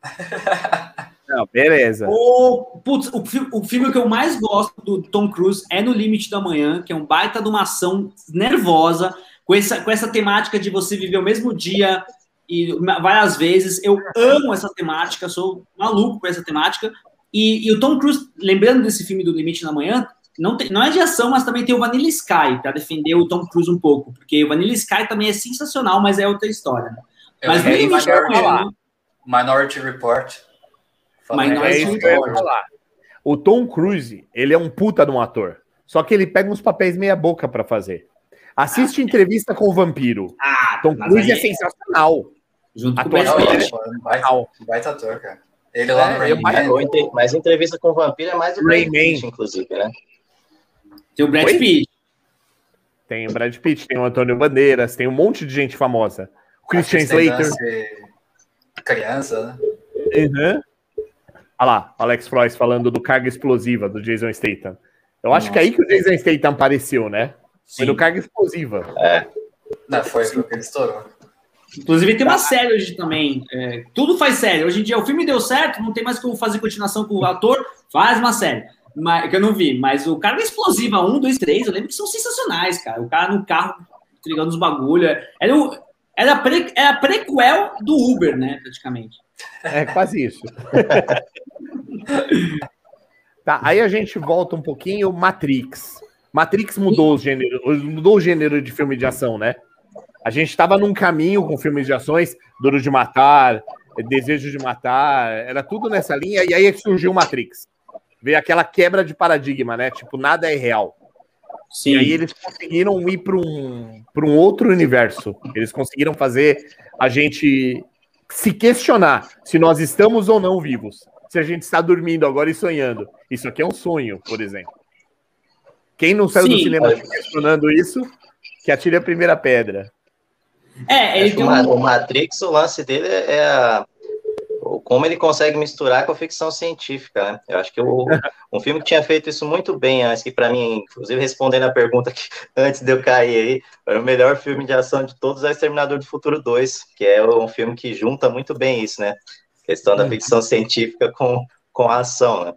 Não, beleza. O, putz, o, o filme que eu mais gosto do Tom Cruise é No Limite da Manhã, que é um baita de uma ação nervosa, com essa, com essa temática de você viver o mesmo dia e várias vezes. Eu amo essa temática, sou maluco com essa temática. E, e o Tom Cruise, lembrando desse filme do Limite na Manhã, não, tem, não é de ação, mas também tem o Vanilla Sky, para defender o Tom Cruise um pouco, porque o Vanilla Sky também é sensacional, mas é outra história. Né? Mas no Limite da Manhã. Minority Report. Minority Report. O Tom Cruise, ele é um puta de um ator. Só que ele pega uns papéis meia boca para fazer. Assiste ah, entrevista com o vampiro. Ah, Tom Cruise é sensacional. Junto com o Brad Pitt. Baita ator, cara. Ele lá é, no Rain Man. Mas entrevista com o vampiro é mais o Brad Pitt, inclusive, né? Tem o Brad Oi? Pitt. Tem o Brad Pitt, tem o Antônio Bandeiras, tem um monte de gente famosa. O Christian Slater. Criança, né? Uhum. Olha lá, Alex Frois falando do carga explosiva do Jason Statham. Eu acho Nossa. que é aí que o Jason Statham apareceu, né? Foi no carga explosiva. É. Não, foi o que ele estourou. Inclusive tem uma série hoje também. É, tudo faz série. Hoje em dia o filme deu certo, não tem mais como fazer continuação com o ator, faz uma série. Mas, que eu não vi, mas o Carga Explosiva 1, 2, 3, eu lembro que são sensacionais, cara. O cara no carro entregando os bagulho. Era, o, era, pre, era prequel do Uber, né, praticamente. É quase isso. tá, aí a gente volta um pouquinho, Matrix. Matrix mudou o gênero, mudou o gênero de filme de ação, né? A gente estava num caminho com filmes de ações, Duro de Matar, Desejo de Matar, era tudo nessa linha, e aí surgiu Matrix. Veio aquela quebra de paradigma, né? Tipo, nada é real. Sim. E aí eles conseguiram ir para um, um outro universo. Eles conseguiram fazer a gente se questionar se nós estamos ou não vivos. Se a gente está dormindo agora e sonhando. Isso aqui é um sonho, por exemplo. Quem não saiu Sim, do cinema mas... questionando isso, que atire a primeira pedra. É, ele um... o Matrix, o lance dele é a como ele consegue misturar com a ficção científica, né? Eu acho que o, um filme que tinha feito isso muito bem antes, que para mim, inclusive respondendo a pergunta que antes de eu cair aí, era o melhor filme de ação de todos é Exterminador do Futuro 2, que é um filme que junta muito bem isso, né? A questão da ficção científica com, com a ação, né?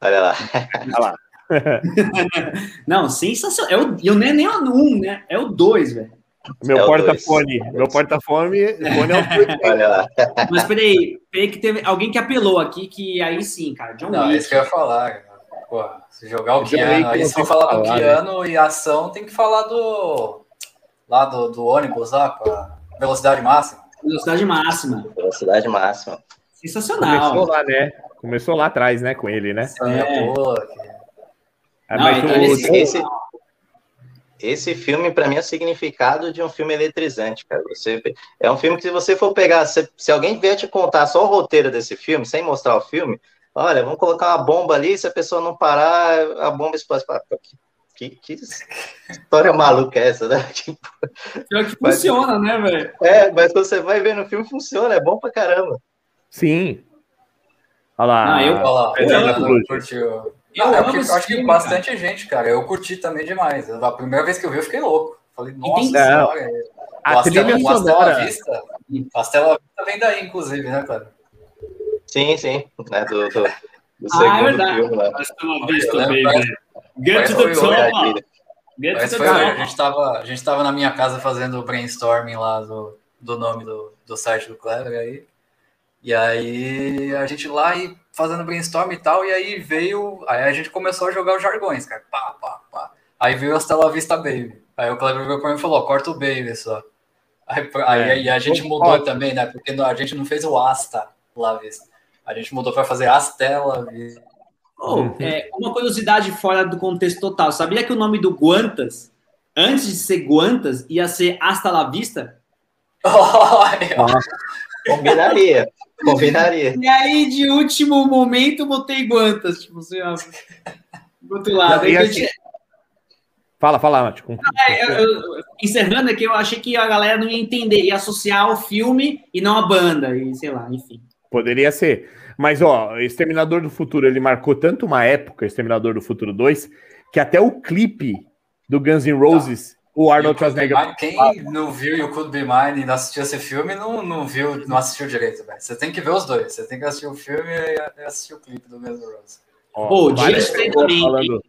Olha lá. Olha lá. Não, sensacional. É o, eu nem, nem o 1, né? É o 2, velho. Meu é porta-fone. Meu porta-fone é o Olha lá. Mas peraí, peraí que teve alguém que apelou aqui, que aí sim, cara. John Não, é isso que eu ia falar. Pô, se jogar o piano, aí se falar do piano né? e ação, tem que falar do. Lá do, do ônibus lá, com a velocidade máxima. Velocidade máxima. Velocidade máxima. Sensacional. Começou lá, né? Começou lá atrás, né, com ele, né? É. Pô, é, mas Não, o... esse, esse, esse filme, para mim, é o significado de um filme eletrizante, cara. Você, é um filme que, se você for pegar, se, se, alguém vier te contar só o roteiro desse filme, sem mostrar o filme, olha, vamos colocar uma bomba ali, se a pessoa não parar, a bomba explode. Que, que, que história maluca é essa, né? Tipo, Pior que mas, funciona, né, velho? É, mas quando você vai ver no filme, funciona, é bom pra caramba. Sim. Olha lá. Ah, eu, olha lá. Eu, eu, eu, eu, eu acho, que bastante cara. gente, cara. Eu curti também demais. A primeira vez que eu vi, eu fiquei louco. Falei, nossa senhora. A trilha sonora. Vista, Astela Vista vem daí, inclusive, né, cara? Sim, sim. Né, do, do, do ah, segundo é verdade. filme. Né? Astela Vista, baby. Get to the top. Get to the top. A gente, tava, a gente tava na minha casa fazendo o brainstorming lá do, do nome do, do site do Clever aí. E aí a gente lá e fazendo brainstorm e tal, e aí veio. Aí a gente começou a jogar os jargões, cara. Pá, pá, pá. Aí veio a Stella Vista Baby. Aí o Cleber veio pra mim e falou: corta o Baby só. Aí, aí, aí a gente mudou também, né? Porque a gente não fez o Asta lá vista. A gente mudou para fazer Astela Vista. Oh, é, uma curiosidade fora do contexto total. Sabia que o nome do Guantas, antes de ser Guantas, ia ser Hasta la Vista? Oh, combinaria. Combinaria. E aí, de último momento, botei guantas, tipo assim, ó. Do outro lado. Não, assim, Fala, fala, Nath. Ah, eu, eu, encerrando aqui, eu achei que a galera não ia entender, ia associar o filme e não a banda, e sei lá, enfim. Poderia ser. Mas, ó, Exterminador do Futuro, ele marcou tanto uma época, Exterminador do Futuro 2, que até o clipe do Guns N' Roses o Arnold Schwarzenegger. Quem não viu You Could Be Mine e não assistiu esse filme, não, não viu, não assistiu direito, velho. Você tem que ver os dois. Você tem que assistir o filme e assistir o clipe do mesmo Rose. Pô, dia de treinamento. Falando,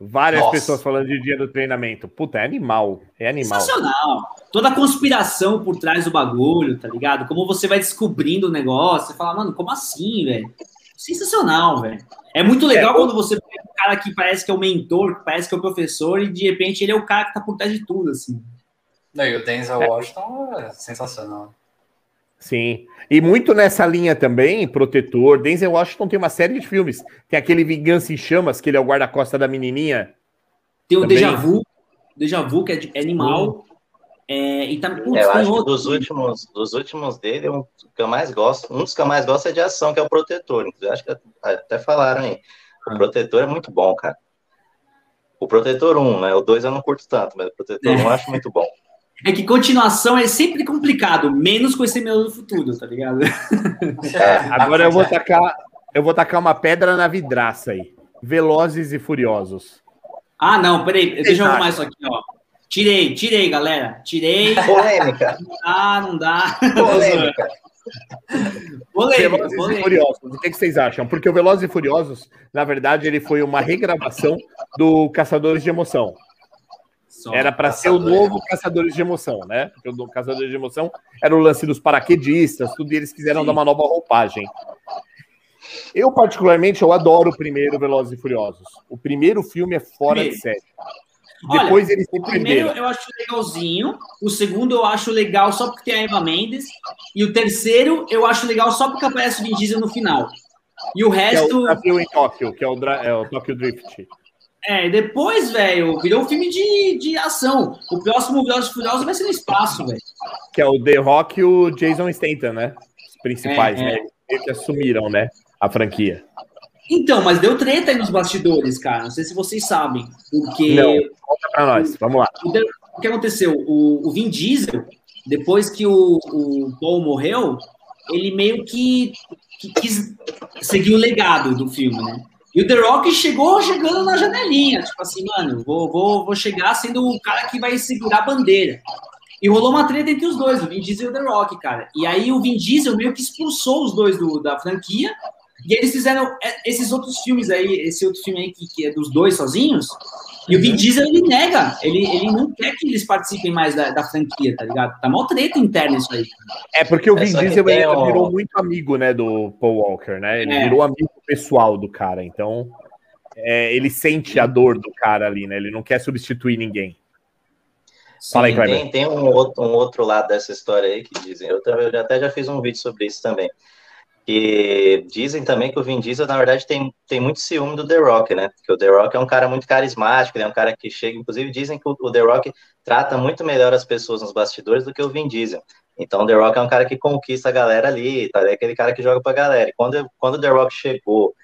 várias Nossa. pessoas falando de dia do treinamento. Puta, é animal. É animal. Sensacional. Toda a conspiração por trás do bagulho, tá ligado? Como você vai descobrindo o negócio. Você fala, mano, como assim, velho? Sensacional, velho. É muito legal é, quando você pega um cara que parece que é o mentor, que parece que é o professor, e de repente ele é o cara que tá por trás de tudo, assim. Não, e o Denzel é. Washington é sensacional. Sim. E muito nessa linha também, Protetor. Denzel Washington tem uma série de filmes. Tem aquele Vingança em Chamas, que ele é o guarda-costa da menininha. Tem o Deja Vu. Deja Vu, que é, de, é animal. É, e tá, putz, é, eu acho que dos últimos, dos últimos dele, um que eu mais gosto, um dos que eu mais gosto é de ação, que é o Protetor. Inclusive, acho que até falaram aí. O ah. Protetor é muito bom, cara. O Protetor 1, né? O 2 eu não curto tanto, mas o Protetor 1 eu acho muito bom. É que continuação é sempre complicado, menos com esse meu do futuro, tá ligado? É, agora eu vou tacar, eu vou tacar uma pedra na vidraça aí. Velozes e Furiosos. Ah, não, peraí, deixa eu arrumar isso aqui, ó. Tirei, tirei, galera. Tirei. Polêmica. Ah, não dá. Polêmica. Polêmica, Velozes polêmica. e Furiosos. O que, vocês acham? Porque o Velozes e Furiosos, na verdade, ele foi uma regravação do Caçadores de Emoção. Só era para ser o novo Caçadores de Emoção, né? Porque o Caçadores de Emoção era o lance dos paraquedistas, tudo e eles quiseram Sim. dar uma nova roupagem. Eu, particularmente, eu adoro o primeiro Velozes e Furiosos. O primeiro filme é fora primeiro. de série. Depois Olha, eles se O primeiro eu acho legalzinho, o segundo eu acho legal só porque tem a Eva Mendes, e o terceiro eu acho legal só porque aparece o Vin Diesel no final. E o resto. Que é o em Tóquio, que é o, é o Tokyo Drift. É, depois, velho, virou um filme de, de ação. O próximo Velozes Furiosos vai ser no espaço, velho. Que é o The Rock e o Jason Statham, né? Os principais, é, né? É. Eles que assumiram, né? A franquia. Então, mas deu treta aí nos bastidores, cara. Não sei se vocês sabem. Porque. Não, conta pra nós, vamos lá. O que aconteceu? O, o Vin Diesel, depois que o, o Paul morreu, ele meio que, que quis seguir o legado do filme, né? E o The Rock chegou chegando na janelinha, tipo assim, mano, vou, vou, vou chegar sendo o cara que vai segurar a bandeira. E rolou uma treta entre os dois, o Vin Diesel e o The Rock, cara. E aí o Vin Diesel meio que expulsou os dois do, da franquia. E eles fizeram é, esses outros filmes aí, esse outro filme aí que, que é dos dois sozinhos, e o Vin uhum. Diesel, ele nega. Ele, ele não quer que eles participem mais da, da franquia, tá ligado? Tá mal treta interna isso aí. É porque o é Vin é Diesel ele o... virou muito amigo, né, do Paul Walker, né? Ele é. virou amigo pessoal do cara. Então, é, ele sente a dor do cara ali, né? Ele não quer substituir ninguém. Sim, Fala aí, Tem, tem um, outro, um outro lado dessa história aí que dizem. Eu, eu até já fiz um vídeo sobre isso também. E dizem também que o Vin Diesel, na verdade, tem, tem muito ciúme do The Rock, né? Porque o The Rock é um cara muito carismático, ele é um cara que chega. Inclusive, dizem que o, The Rock trata muito melhor as pessoas nos bastidores do que o Vin Diesel. Então, o The Rock é um cara que conquista a galera ali, tá? É aquele cara que joga pra galera. E quando, quando o The Rock chegou,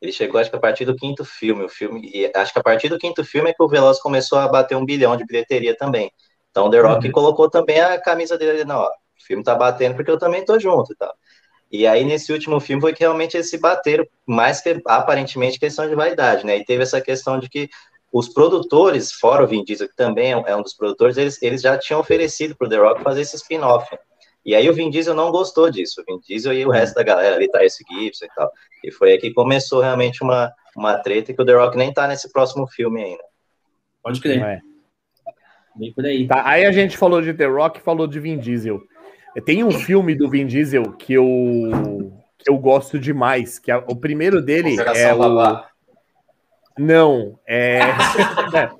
ele chegou, acho que a partir do quinto filme, o filme, e acho que a partir do quinto filme é que o Veloz começou a bater um bilhão de bilheteria também. Então, o The Rock uhum. colocou também a camisa dele ali, não, ó, o filme tá batendo porque eu também tô junto e tal. E aí, nesse último filme, foi que realmente eles se bateram, mais que aparentemente questão de vaidade, né? E teve essa questão de que os produtores, fora o Vin Diesel, que também é um dos produtores, eles, eles já tinham oferecido para o The Rock fazer esse spin-off. E aí o Vin Diesel não gostou disso. O Vin Diesel e o resto da galera ali, esse Gibson e tal. E foi aí que começou realmente uma, uma treta que o The Rock nem tá nesse próximo filme ainda. Pode crer. É. Bem por aí. Tá, aí a gente falou de The Rock falou de Vin Diesel. Tem um filme do Vin Diesel que eu, que eu gosto demais, que é, o primeiro dele é o... Não, é... é...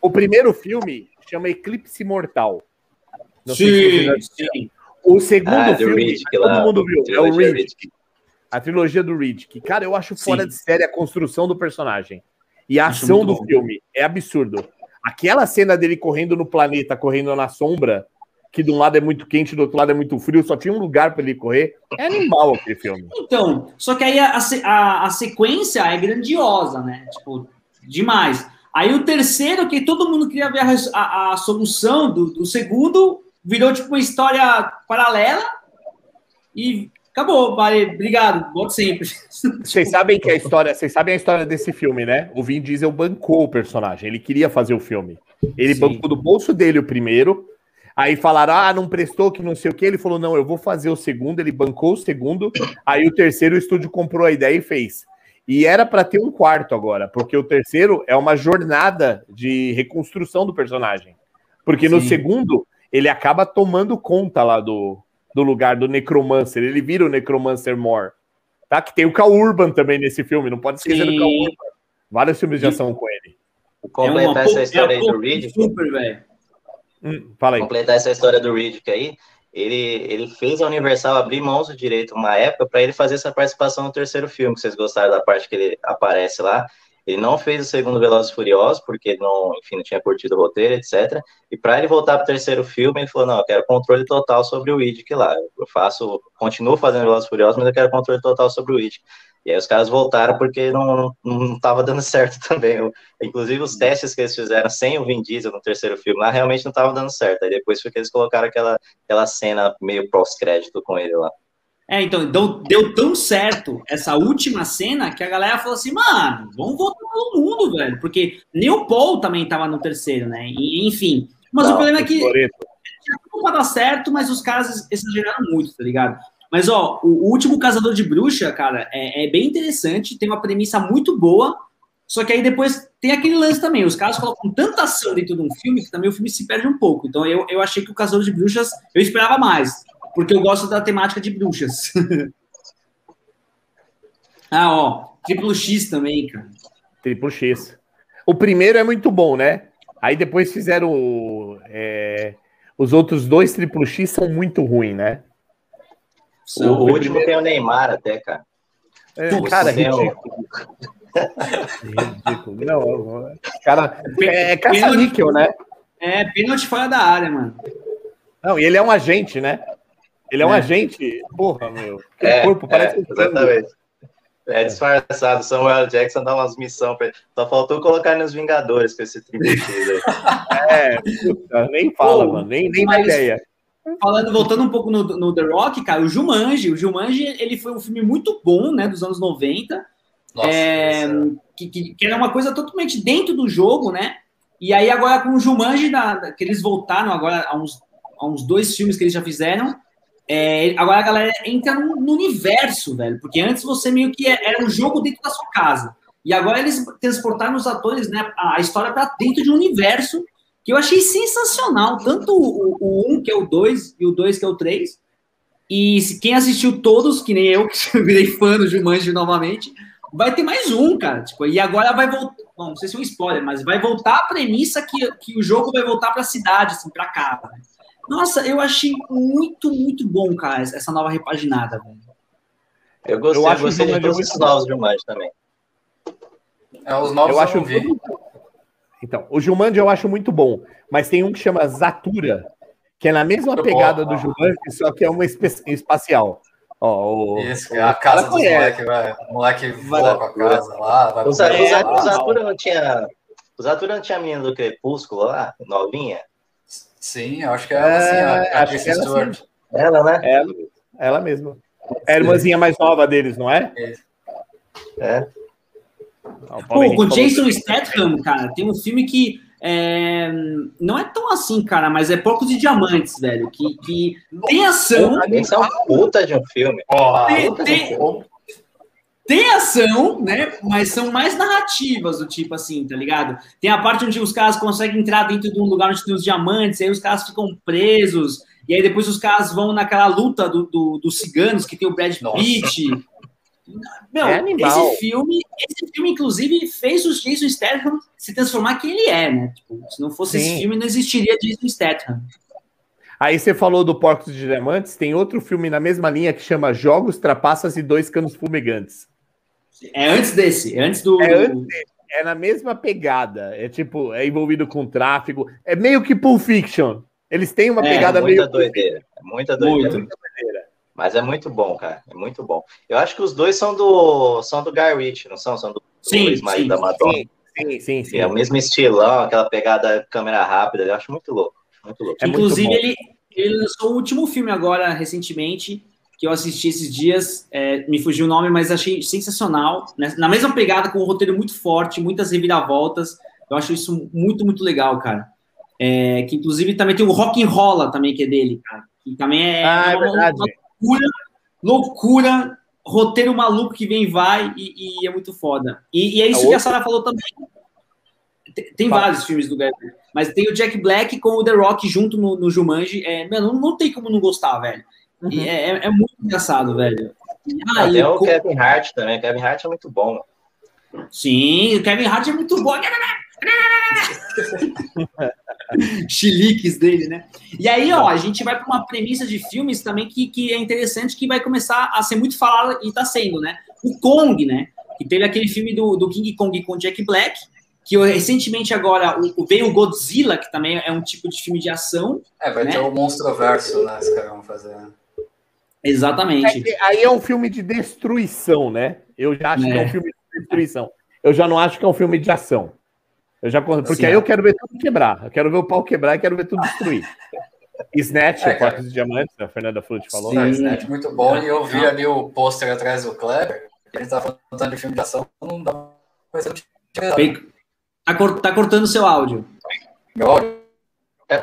O primeiro filme chama Eclipse Mortal. Não sim, sim. O segundo ah, filme, Riddick, todo lá, mundo viu, é o Riddick. A trilogia do Riddick. Cara, eu acho fora sim. de série a construção do personagem. E a ação do bom. filme é absurdo. Aquela cena dele correndo no planeta, correndo na sombra, que de um lado é muito quente, do outro lado é muito frio, só tinha um lugar para ele correr. É animal aquele filme. Então, só que aí a, a, a, sequência é grandiosa, né? Tipo, demais. Aí o terceiro, que todo mundo queria ver a, a, a solução do, do, segundo, virou tipo uma história paralela e acabou. Vale, obrigado, volte sempre. Vocês sabem que a história, vocês sabem a história desse filme, né? O Vin Diesel bancou o personagem, ele queria fazer o filme. Ele Sim. bancou do bolso dele o primeiro Aí falaram, ah, não prestou, que não sei o que. Ele falou, não, eu vou fazer o segundo. Ele bancou o segundo. Aí o terceiro, o estúdio comprou a ideia e fez. E era para ter um quarto agora, porque o terceiro é uma jornada de reconstrução do personagem. Porque Sim. no segundo, ele acaba tomando conta lá do, do lugar do Necromancer. Ele vira o Necromancer More. Tá? Que tem o Cal Urban também nesse filme, não pode esquecer Sim. do Cal Urban. Vários filmes de ação com ele. Completar é essa história é aí do Reed. Super, velho. Hum. Completar essa história do Riddick aí, ele, ele fez a Universal abrir mãos do direito uma época para ele fazer essa participação no terceiro filme, que vocês gostaram da parte que ele aparece lá. Ele não fez o segundo Velozes Furiosos, porque não, enfim, não tinha curtido o roteiro, etc. E para ele voltar para o terceiro filme, ele falou: não, eu quero controle total sobre o Idic lá. Eu faço, continuo fazendo Velozes Furiosos, mas eu quero controle total sobre o Idic. E aí os caras voltaram porque não estava dando certo também. Eu, inclusive os testes que eles fizeram sem o Vin Diesel no terceiro filme lá realmente não estavam dando certo. Aí depois foi que eles colocaram aquela, aquela cena meio pós-crédito com ele lá. É, então, deu, deu tão certo essa última cena que a galera falou assim, mano, vamos voltar todo mundo, velho. Porque nem o Paul também tava no terceiro, né? E, enfim. Mas não, o problema é que tinha tudo pra dar certo, mas os caras exageraram muito, tá ligado? Mas, ó, o, último Caçador de Bruxa, cara, é, é, bem interessante, tem uma premissa muito boa, só que aí depois tem aquele lance também, os caras colocam tanta ação dentro de um filme que também o filme se perde um pouco. Então eu, eu achei que o Caçador de Bruxas, eu esperava mais, porque eu gosto da temática de bruxas. ah, ó, Triplo X também, cara. Triplo X. O primeiro é muito bom, né? Aí depois fizeram. É, os outros dois Triplo X são muito ruins, né? O, o último tem o Neymar até, cara. É, cara, ridículo. ridículo. Não, cara, é, é caça-níquel, né? É, pênalti fora da área, mano. Não, e ele é um agente, né? Ele é um é. agente. Porra, meu. É, corpo parece é, exatamente. É disfarçado. Samuel Jackson dá umas missões pra ele. Só faltou colocar nos Vingadores com esse tributo aí. é, puta, nem fala, Pô, mano. Nem, nem mas, ideia. Falando, voltando um pouco no, no, The Rock, cara, o Jumanji, o Jumanji, ele foi um filme muito bom, né, dos anos 90, Nossa, é, que, que, que, era uma coisa totalmente dentro do jogo, né, e aí agora com o Jumanji, da, que eles voltaram agora a uns, a uns dois filmes que eles já fizeram, é, agora a galera entra no, no, universo, velho, porque antes você meio que é, era um jogo dentro da sua casa, e agora eles transportaram os atores, né, a, história para dentro de um universo que eu achei sensacional, tanto o, o 1, que é o 2, e o 2, que é o 3. E quem assistiu todos, que nem eu, que virei fã do Jumanji novamente, vai ter mais um, cara. Tipo, e agora vai voltar. Não sei se é um spoiler, mas vai voltar a premissa que, que o jogo vai voltar para a cidade, assim, para casa. Né? Nossa, eu achei muito, muito bom, cara, essa nova repaginada, velho. Eu gostei, eu acho gostei de todos os novos Jumanji também. É, os novos eu, acho vi. Então, o Jumanji eu acho muito bom, mas tem um que chama Zatura, que é na mesma pegada do Jumanji, só que é uma espacial. Ó, o, Isso, é a casa dos moleques, vai. O moleque voa com a casa lá. Vai o, Zatura não tinha. O Zatura não tinha a menina do Crepúsculo lá, novinha? Sim, eu acho que é ela, assim, a, a acho que ela, sim. ela, né? Ela, ela mesma. É a irmãzinha mais nova deles, não é? É. Pô, com Jason Statham, cara, tem um filme que é, não é tão assim, cara, mas é Porcos de Diamantes, velho, que, que tem ação. Isso é uma puta de um filme. tem, tem, tem, ação, né? Mas são mais narrativas do tipo assim, tá ligado? Tem a parte onde os caras conseguem entrar dentro de um lugar onde tem os diamantes, aí os caras ficam presos, e aí depois os caras vão naquela luta do, do dos ciganos que tem o Brad Pitt. Meu, é esse filme, esse filme, inclusive, fez o Jason Statham se transformar quem ele é, né? Tipo, se não fosse Sim. esse filme, não existiria Jason Statham. Aí você falou do Porcos de Diamantes, tem outro filme na mesma linha que chama Jogos, Trapaças e Dois Canos Fumegantes. É antes desse, é antes do. É, antes desse, é na mesma pegada. É tipo, é envolvido com tráfico. É meio que Pulp Fiction. Eles têm uma é, pegada muita meio. Doideira. É muita doideira. Muita doideira. Mas é muito bom, cara. É muito bom. Eu acho que os dois são do são do Guy Ritchie, não são? São do, sim, do sim, da Madonna. Sim, sim, sim, sim. É o mesmo estilão, aquela pegada câmera rápida. Eu acho muito louco. Muito louco. É Inclusive, muito ele, ele lançou o último filme agora, recentemente, que eu assisti esses dias. É, me fugiu o nome, mas achei sensacional. Né? Na mesma pegada, com um roteiro muito forte, muitas reviravoltas. Eu acho isso muito, muito legal, cara. É, que inclusive também tem o Rock and Rolla também, que é dele, cara. Que também é, ah, é uma. Uma, loucura, loucura, roteiro maluco que vem e vai e, e é muito foda. E, e é isso a que a Sarah falou também. Tem, tem vários filmes do Gary, mas tem o Jack Black com o The Rock junto no, no Jumanji. É, mano, não tem como não gostar, velho. Uhum. É, é, é, muito engraçado, velho. Ah, Até o Kevin Hart também. Kevin Hart é muito bom. Sim, o Kevin Hart é muito bom. chiliques dele, né? E aí, ó, a gente vai para uma premissa de filmes também que, que é interessante, que vai começar a ser muito falada e está sendo, né? O Kong, né? E teve aquele filme do, do King Kong com Jack Black, que eu, recentemente agora o, veio o Godzilla, que também é um tipo de filme de ação. É, vai né? ter o Monstroverso, né? Os caras vão fazer. Né? Exatamente. É, aí é um filme de destruição, né? Eu já acho é. que é um filme de destruição. Eu já não acho que é um filme de ação. Eu já, porque Sim, aí eu quero ver tudo quebrar. Eu quero ver o pau quebrar e quero ver tudo destruir. Snatch, é, o Quarto de Diamantes, a Fernanda Flute falou. Sim, Snatch, muito bom. E eu vi ali o pôster atrás do Kleber. Ele tá falando de filme de ação, não dá pra Tá, cort, tá cortando seu áudio. Meu áudio? É,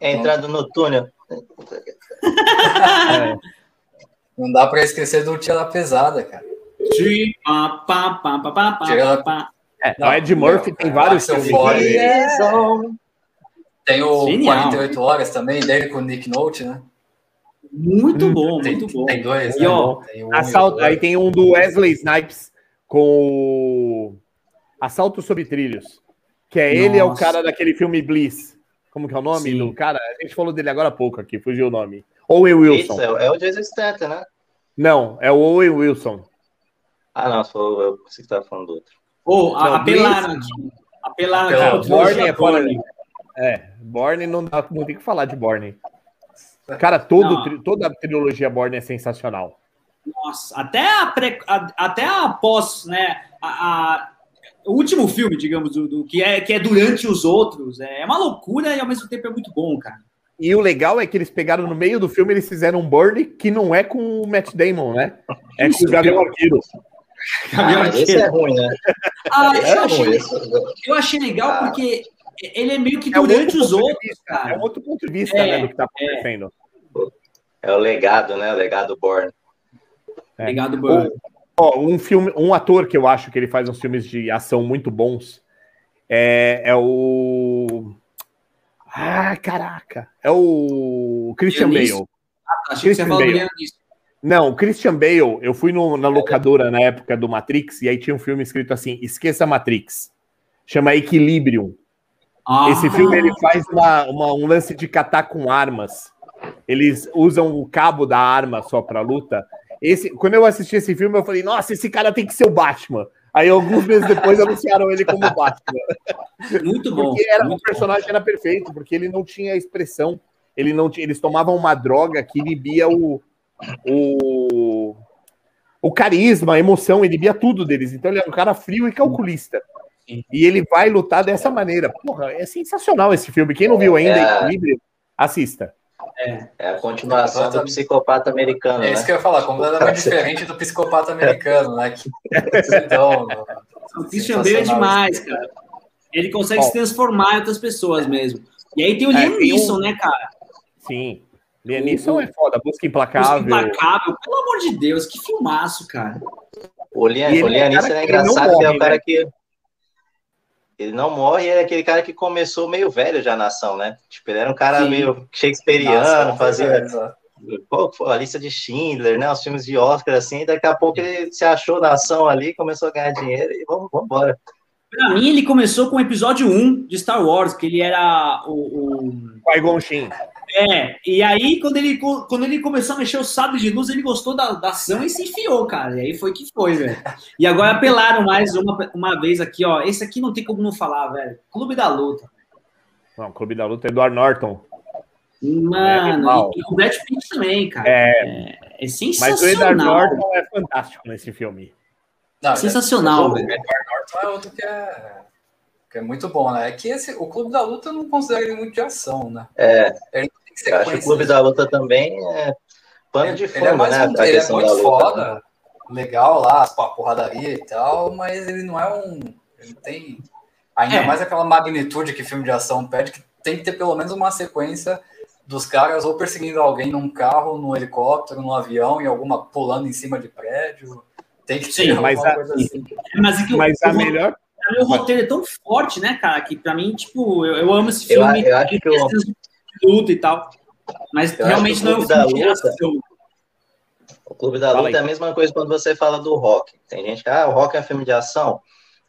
é entrando no túnel. É. Não dá pra esquecer do Tia da Pesada, cara. Tia, É, não, Ed Murphy tem vários filmes. Tem o Genial. 48 Horas também, dele com o Nick Note, né? Muito hum, bom, tem, muito bom. Tem dois, né? tem um Assalto, aí tem um do Wesley Snipes com Assalto sobre Trilhos. Que é Nossa. ele é o cara daquele filme Bliss. Como que é o nome Sim. do cara? A gente falou dele agora há pouco aqui, fugiu o nome. Owen Wilson. Isso, é, o Jason Statham, né? Não, é o Owen Wilson. Ah, não, sou eu pensei que estava falando do outro. Ou, oh, apelaram aqui. Apelaram aqui. Borne é Borne. É, Borne não, dá, não tem que falar de Borne. Cara, todo, toda a trilogia Borne é sensacional. Nossa, até a, pré, a, até a pós, né? A, a, o último filme, digamos, do, do, que, é, que é durante os outros, é, é uma loucura e ao mesmo tempo é muito bom, cara. E o legal é que eles pegaram no meio do filme, eles fizeram um Burn que não é com o Matt Damon, né? É Isso, com o Gabriel Arqueiro. Ah, esse é ruim, né? Ah, é eu, achei, eu achei legal ah. porque ele é meio que durante é um os outros, vista, cara. É um outro ponto de vista é, né, do que tá é. acontecendo. É. é o legado, né? O legado Born. É. Legado Born. Ó, um filme, um ator que eu acho que ele faz uns filmes de ação muito bons é, é o. Ah, caraca! É o Christian Bale. Ah, tá, achei Christian que você Bale. Não, Christian Bale, eu fui no, na locadora na época do Matrix e aí tinha um filme escrito assim: Esqueça Matrix. Chama Equilibrium. Ah. Esse filme ele faz uma, uma, um lance de catar com armas. Eles usam o cabo da arma só para luta esse, quando eu assisti esse filme, eu falei, nossa, esse cara tem que ser o Batman. Aí, alguns meses depois, anunciaram ele como Batman. Muito bom. Porque era, muito o personagem bom. era perfeito, porque ele não tinha expressão. Ele não tinha, eles tomavam uma droga que inibia o, o, o carisma, a emoção, inibia tudo deles. Então, ele era um cara frio e calculista. E ele vai lutar dessa maneira. Porra, é sensacional esse filme. Quem não viu ainda, é... Equilíbrio, assista. É, é a continuação do psicopata americano. É isso né? que eu ia falar, completamente diferente do psicopata americano, né? Que, então, o Christian Bale é demais, cara. Ele consegue Bom. se transformar em outras pessoas mesmo. E aí tem o é, Liam Neeson, um... né, cara? Sim. Liam Neeson é foda, Busca Implacável. Busca Implacável, pelo amor de Deus, que filmaço, cara. O Liam, Liam Neeson é engraçado, que é o cara né? que ele não morre, é aquele cara que começou meio velho já na ação, né? Tipo, ele era um cara Sim. meio shakespeariano, Nossa, fazia a lista de Schindler, né? Os filmes de Oscar, assim, daqui a pouco ele se achou na ação ali, começou a ganhar dinheiro e vamos, vamos embora. Pra mim, ele começou com o episódio 1 de Star Wars, que ele era o. o... Qui-Gon é, e aí quando ele, quando ele começou a mexer o sábio de luz, ele gostou da, da ação e se enfiou, cara. E aí foi que foi, velho. E agora apelaram mais uma, uma vez aqui, ó. Esse aqui não tem como não falar, velho. Clube da Luta. Não, Clube da Luta é Edward Norton. Mano, é e, e o Brad Pitt também, cara. É, é, é sensacional. Mas o Edward Norton é fantástico nesse filme. Não, sensacional, velho. O Edward Norton é outro que é que é muito bom, né? É que esse, o Clube da Luta eu não considero ele muito de ação, né? É. Ele eu acho que o Clube da Luta também é pano de fundo, ele é mais né? Um, ele é muito foda, legal lá, a porradaria e tal, mas ele não é um. Ele tem ainda é. mais aquela magnitude que filme de ação pede, que tem que ter pelo menos uma sequência dos caras ou perseguindo alguém num carro, num helicóptero, num avião, e alguma pulando em cima de prédio. Tem que ter Sim, mas a, coisa assim. Mas, é mas a melhor. O roteiro é tão forte, né, cara, que pra mim, tipo, eu, eu amo esse filme. Eu, eu acho que eu, luta e tal. Mas eu realmente não é um filme de ação. O Clube da Luta é a mesma coisa quando você fala do rock. Tem gente que, ah, o rock é um filme de ação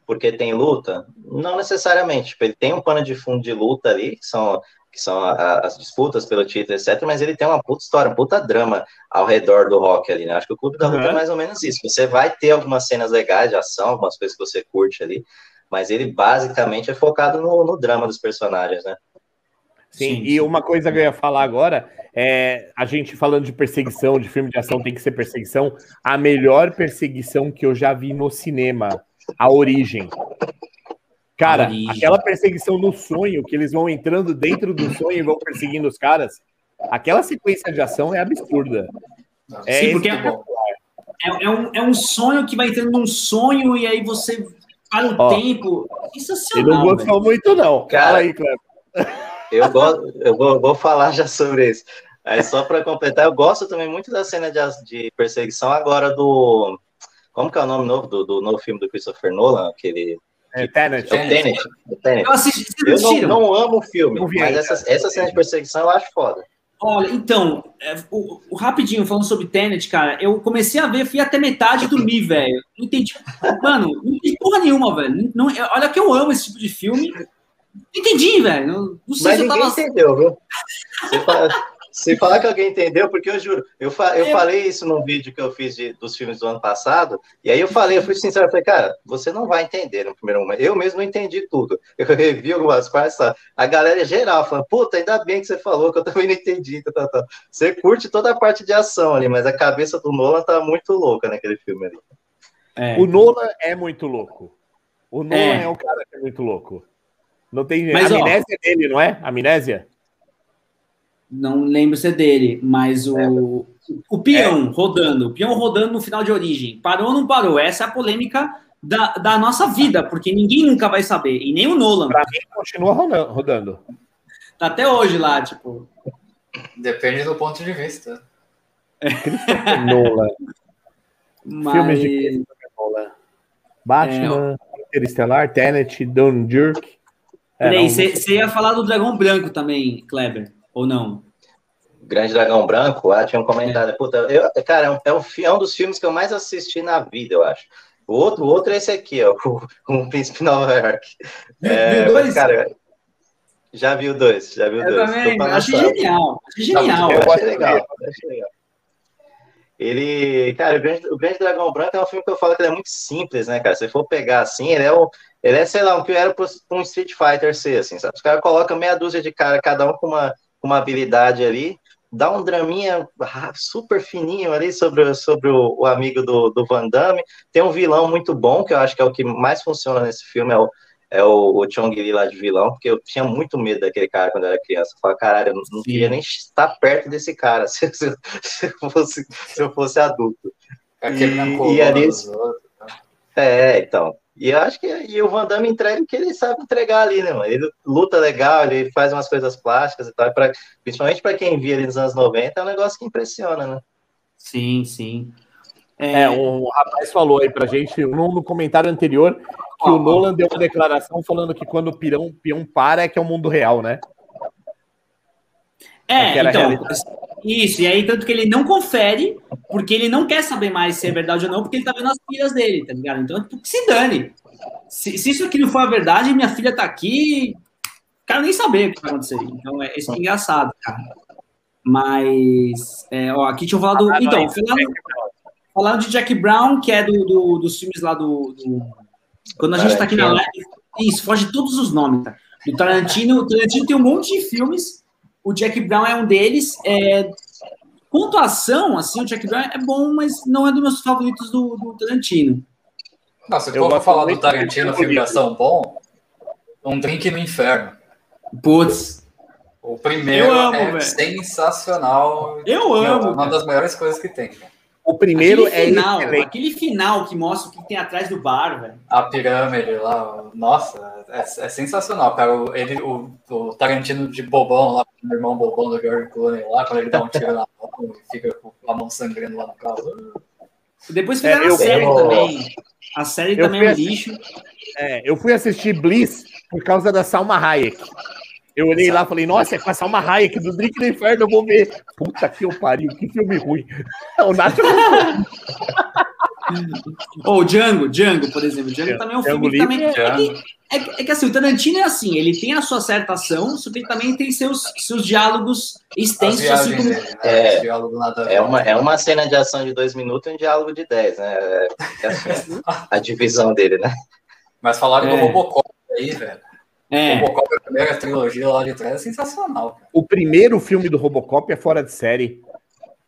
porque tem luta. Não necessariamente. Tipo, ele tem um pano de fundo de luta ali, que são que são a, as disputas pelo título, etc. Mas ele tem uma puta história, um puta drama ao redor do rock ali, né? Acho que o Clube da Luta uhum. é mais ou menos isso. Você vai ter algumas cenas legais de ação, algumas coisas que você curte ali, mas ele basicamente é focado no, no drama dos personagens, né? Sim, sim, e uma coisa que eu ia falar agora é a gente falando de perseguição, de filme de ação tem que ser perseguição. A melhor perseguição que eu já vi no cinema, a origem. Cara, aquela perseguição no sonho, que eles vão entrando dentro do sonho e vão perseguindo os caras, aquela sequência de ação é absurda. É Sim, porque é, é, é, um, é um sonho que vai entrando num sonho e aí você para o Ó, tempo. Sensacional. Ele não gostou muito, não. Cara, Fala aí, Cleber. Eu, gosto, eu vou, vou falar já sobre isso. Aí, só para completar, eu gosto também muito da cena de, de perseguição agora do. Como que é o nome novo do, do novo filme do Christopher Nolan? Aquele é, Tenet. É o Tenet. Tenet. Eu, assisti, eu não, não, amo o filme, mas essa, essa cena de perseguição eu acho foda. Olha, então, é, o, o, rapidinho, falando sobre Tenet, cara, eu comecei a ver, fui até metade e dormi, velho. Não entendi. Mano, não entendi porra nenhuma, velho. Não, olha que eu amo esse tipo de filme. Entendi, velho. Não, não sei Mas se eu tava. entendeu, viu? Você fala, se falar que alguém entendeu, porque eu juro, eu, fa eu falei isso num vídeo que eu fiz de, dos filmes do ano passado, e aí eu falei, eu fui sincero, eu falei, cara, você não vai entender no primeiro momento. Eu mesmo não entendi tudo. Eu revi algumas partes, a galera é geral falando, puta, ainda bem que você falou, que eu também não entendi. Tá, tá, tá. Você curte toda a parte de ação ali, mas a cabeça do Nolan tá muito louca naquele filme ali. É. O Nolan é muito louco. O Nolan é, é um cara que é muito louco. Não tem mas, amnésia ó, dele, não é? Amnésia? não lembro se é dele, mas o, é. o peão é. rodando, o peão rodando no final de origem, parou ou não parou? Essa é a polêmica da, da nossa vida, porque ninguém nunca vai saber, e nem o Nolan. Pra mim, continua rodando. Tá até hoje lá, tipo. Depende do ponto de vista. Nolan. Mas... Filmes de Nolan. Batman, é. Interestelar, Tenet, Dunkirk. É, Peraí, você ia falar do Dragão Branco também, Kleber. Ou não? Grande Dragão Branco, ah, tinha um comentário. É. Puta, eu, cara, é um, é um dos filmes que eu mais assisti na vida, eu acho. O outro, o outro é esse aqui, ó, o, o Príncipe Nova York. É, dois? Cara, já viu dois, já viu eu dois. Também, achei genial, achei genial. Eu achei legal, achei legal. Ele, cara, o Grande, o Grande, Dragão Branco é um filme que eu falo que ele é muito simples, né, cara? Se for pegar assim, ele é o, ele é, sei lá, o que era para um Street Fighter ser, assim, sabe? Os caras colocam meia dúzia de cara, cada um com uma uma habilidade ali, dá um draminha super fininho ali sobre, sobre o, o, amigo do, do Van Damme. Tem um vilão muito bom, que eu acho que é o que mais funciona nesse filme, é o, é o, o Chong Li lá de vilão, porque eu tinha muito medo daquele cara quando eu era criança. Eu falava, caralho, eu não, não queria nem estar perto desse cara se, se, se, eu, fosse, se eu fosse adulto. Aquele e, e ali, outros, tá? É, então. E eu acho que e o Van Damme entrega o que ele sabe entregar ali, né, mano? Ele luta legal, ele faz umas coisas plásticas e tal. Pra, principalmente para quem via ali nos anos 90, é um negócio que impressiona, né? Sim, sim. É, é um rapaz falou aí pra gente no, no comentário anterior que o Nolan deu uma declaração falando que quando o pirão, peão para é que é o mundo real, né? É, então, isso, e aí tanto que ele não confere, porque ele não quer saber mais se é verdade ou não, porque ele tá vendo as filhas dele, tá ligado? Então, que se dane. Se, se, isso aqui não for a verdade, minha filha tá aqui, quero nem saber o que vai acontecer. Então, é, isso é engraçado, cara. Mas, é, ó, aqui tinha falado. Ah, então, falando, falando de Jack Brown, que é do, do dos filmes lá do, do. quando a gente tá aqui na live, isso, foge todos os nomes, tá? Do Tarantino, o Tarantino tem um monte de filmes o Jack Brown é um deles. É, pontuação, assim, o Jack Brown é bom, mas não é dos meus favoritos do, do Tarantino. Nossa, se for falar do Tarantino, filme de ação bom, Um Drink no Inferno. Putz. O primeiro amo, é véio. sensacional. Eu amo. É uma das melhores coisas que tem. O primeiro aquele é final, aquele final que mostra o que tem atrás do bar, velho. A pirâmide lá, nossa, é, é sensacional, cara. Ele, o, o, Tarantino de bobão lá, o irmão bobão do George Clooney lá, quando ele dá um tiro na mão e fica com a mão sangrando lá no carro. Depois fizeram é, a série eu... também. A série eu também é um lixo. É, eu fui assistir Bliss por causa da Salma Hayek. Eu olhei lá e falei, nossa, é com a Salma Hayek do Drink do Inferno, eu vou ver. Puta que eu pariu, que filme ruim. O Nacho Ou oh, Django, Django, por exemplo. Django também é um filme que também. É que, é, é que, assim, o Tarantino é assim, ele tem a sua certa ação, só que ele também tem seus, seus diálogos extensos, assim como. Né? É, é, uma, é uma cena de ação de dois minutos e um diálogo de dez, né? É, é assim, a divisão dele, né? Mas falaram é. do Robocop aí, velho. É. O Robocop, a primeira trilogia lá de trás, é sensacional. Cara. O primeiro filme do Robocop é fora de série.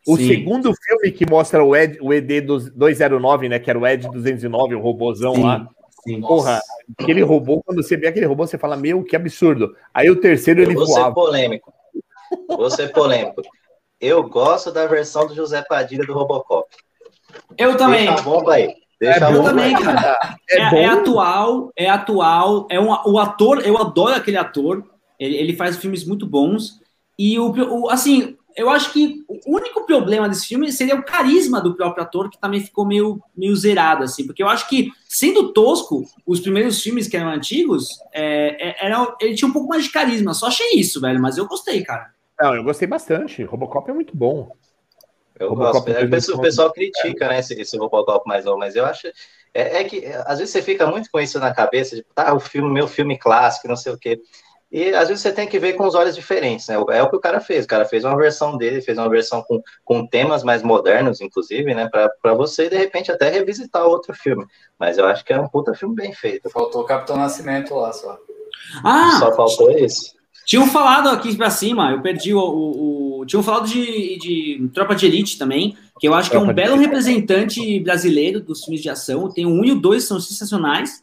O Sim. segundo filme que mostra o, Ed, o ED 209, né? Que era o Ed 209, o robôzão Sim. lá. Sim. Porra, aquele robô, quando você vê aquele robô, você fala, meu, que absurdo. Aí o terceiro ele vou voava. Ser polêmico. Vou ser polêmico. Eu gosto da versão do José Padilha do Robocop. Eu também. Deixa a bomba aí. Deixa é bom, também, cara. É, é, é, atual, é atual. É um, o ator, eu adoro aquele ator. Ele, ele faz filmes muito bons. E o, o assim, eu acho que o único problema desse filme seria o carisma do próprio ator, que também ficou meio, meio zerado, assim, porque eu acho que, sendo tosco, os primeiros filmes que eram antigos, é, é, era, ele tinha um pouco mais de carisma, só achei isso, velho, mas eu gostei, cara. Não, eu gostei bastante, Robocop é muito bom. Eu Robocop gosto, é, o pessoal, o pessoal critica, né, esse, esse Robocop mais novo, mas eu acho, é, é, que, às vezes você fica muito com isso na cabeça, tipo, tá, o filme, meu filme clássico, não sei o quê, e às vezes você tem que ver com os olhos diferentes, né? É o que o cara fez. O cara fez uma versão dele, fez uma versão com, com temas mais modernos, inclusive, né? Para você, de repente, até revisitar outro filme. Mas eu acho que é um puta filme bem feito. Faltou o Capitão Nascimento lá só. Ah! Só faltou isso. Tinham falado aqui para cima, eu perdi o, o, o. tinham falado de, de Tropa de Elite também, que eu acho que é um belo representante brasileiro dos filmes de ação. Tem o um e o dois, são sensacionais.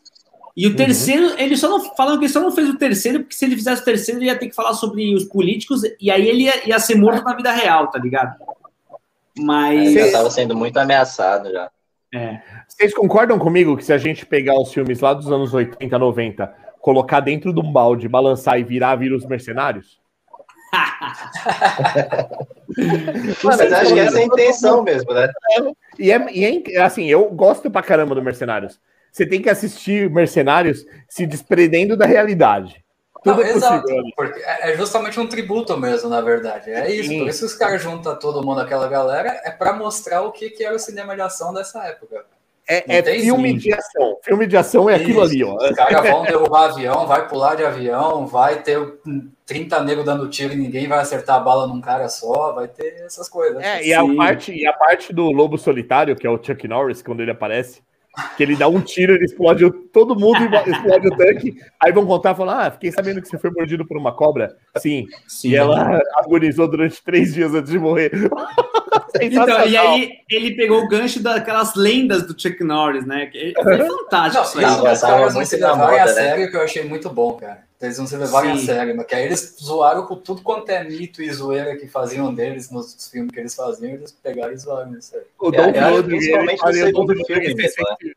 E o uhum. terceiro, uhum. ele só não falando que ele só não fez o terceiro, porque se ele fizesse o terceiro, ele ia ter que falar sobre os políticos, e aí ele ia, ia ser morto na vida real, tá ligado? Mas. Ele já estava sendo muito ameaçado já. É. Vocês concordam comigo que se a gente pegar os filmes lá dos anos 80, 90, colocar dentro de um balde, balançar e virar vírus mercenários? Mas acho que essa é a intenção mesmo, né? E, é, e é, assim, eu gosto pra caramba do Mercenários você tem que assistir Mercenários se desprendendo da realidade. Tudo Não, é exato, porque é, é justamente um tributo mesmo, na verdade. É isso. Sim. Por isso que os caras juntam todo mundo, aquela galera, é para mostrar o que, que era o cinema de ação dessa época. É, é filme de ação. Filme de ação é isso. aquilo ali, ó. Os caras vão derrubar avião, vai pular de avião, vai ter 30 negros dando tiro e ninguém vai acertar a bala num cara só, vai ter essas coisas. É, e a, parte, e a parte do Lobo Solitário, que é o Chuck Norris, quando ele aparece, que ele dá um tiro, ele explode todo mundo, explode o tanque. Aí vão contar e falar: Ah, fiquei sabendo que você foi mordido por uma cobra. Sim. Sim. E ela agonizou durante três dias antes de morrer. então, e aí ele pegou o gancho daquelas lendas do Chuck Norris, né? Foi fantástico. Não, isso aí. Os caras não se levarem a né? sério, que eu achei muito bom, cara. Eles não se levarem a sério, mas que aí eles zoaram com tudo quanto é mito e zoeira que faziam deles nos filmes que eles faziam, eles pegaram e zoaram isso aí. O Dom é, principalmente no segundo filme mesmo, né?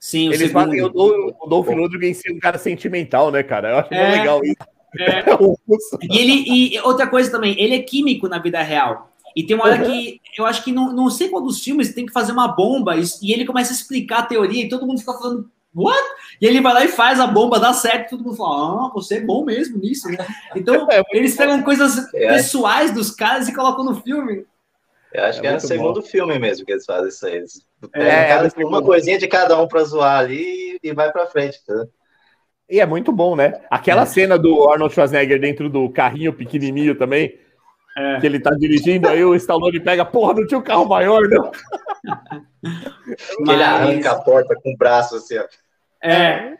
Sim, Eles segundo. fazem o, o Dolph Lundgren ser um cara sentimental, né, cara? Eu acho é, legal isso. É. e ele e outra coisa também, ele é químico na vida real. E tem uma hora uhum. que eu acho que não, não sei qual dos filmes tem que fazer uma bomba e, e, ele começa a explicar a teoria e todo mundo fica falando, what? E ele vai lá e faz a bomba, dá certo, e todo mundo fala, ah, você é bom mesmo nisso, né? Então, é eles pegam coisas é. pessoais dos caras e colocam no filme. Eu acho é que é no segundo bom. filme mesmo que eles fazem isso aí. Eles é, cada, uma coisinha de cada um para zoar ali e vai para frente. Tá? E é muito bom, né? Aquela é. cena do Arnold Schwarzenegger dentro do carrinho pequenininho também, é. que ele tá dirigindo, aí o Stallone pega, porra, não tinha um carro maior, não. Mas... Ele arranca a porta com o braço assim, ó. É.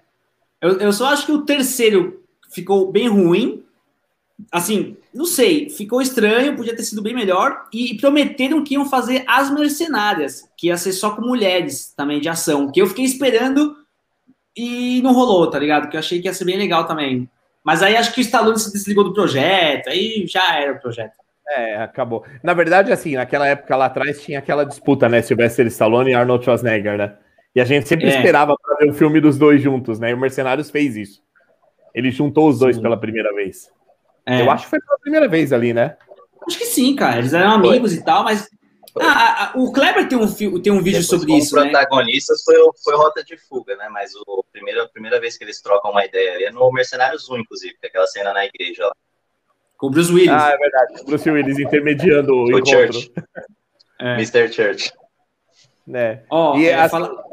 Eu, eu só acho que o terceiro ficou bem ruim, assim, não sei, ficou estranho, podia ter sido bem melhor. E prometeram que iam fazer As Mercenárias, que ia ser só com mulheres também de ação, que eu fiquei esperando e não rolou, tá ligado? Que eu achei que ia ser bem legal também. Mas aí acho que o Stallone se desligou do projeto, aí já era o projeto. É, acabou. Na verdade, assim, naquela época lá atrás tinha aquela disputa, né? Sylvester Stallone e Arnold Schwarzenegger, né? E a gente sempre é. esperava para ver o filme dos dois juntos, né? E o Mercenários fez isso. Ele juntou os dois Sim. pela primeira vez. É. Eu acho que foi pela primeira vez ali, né? Acho que sim, cara. Eles eram amigos foi. e tal, mas. Ah, o Kleber tem um, tem um vídeo Depois, sobre isso. Os né? protagonistas né? foi, foi Rota de Fuga, né? Mas o primeiro, a primeira vez que eles trocam uma ideia é no Mercenários 1, inclusive, é aquela cena na igreja lá. Com o Bruce Willis. Ah, é verdade. O Bruce Willis intermediando o, o encontro. Church. É. Mr. Church. né? Oh, e é, assim... fala...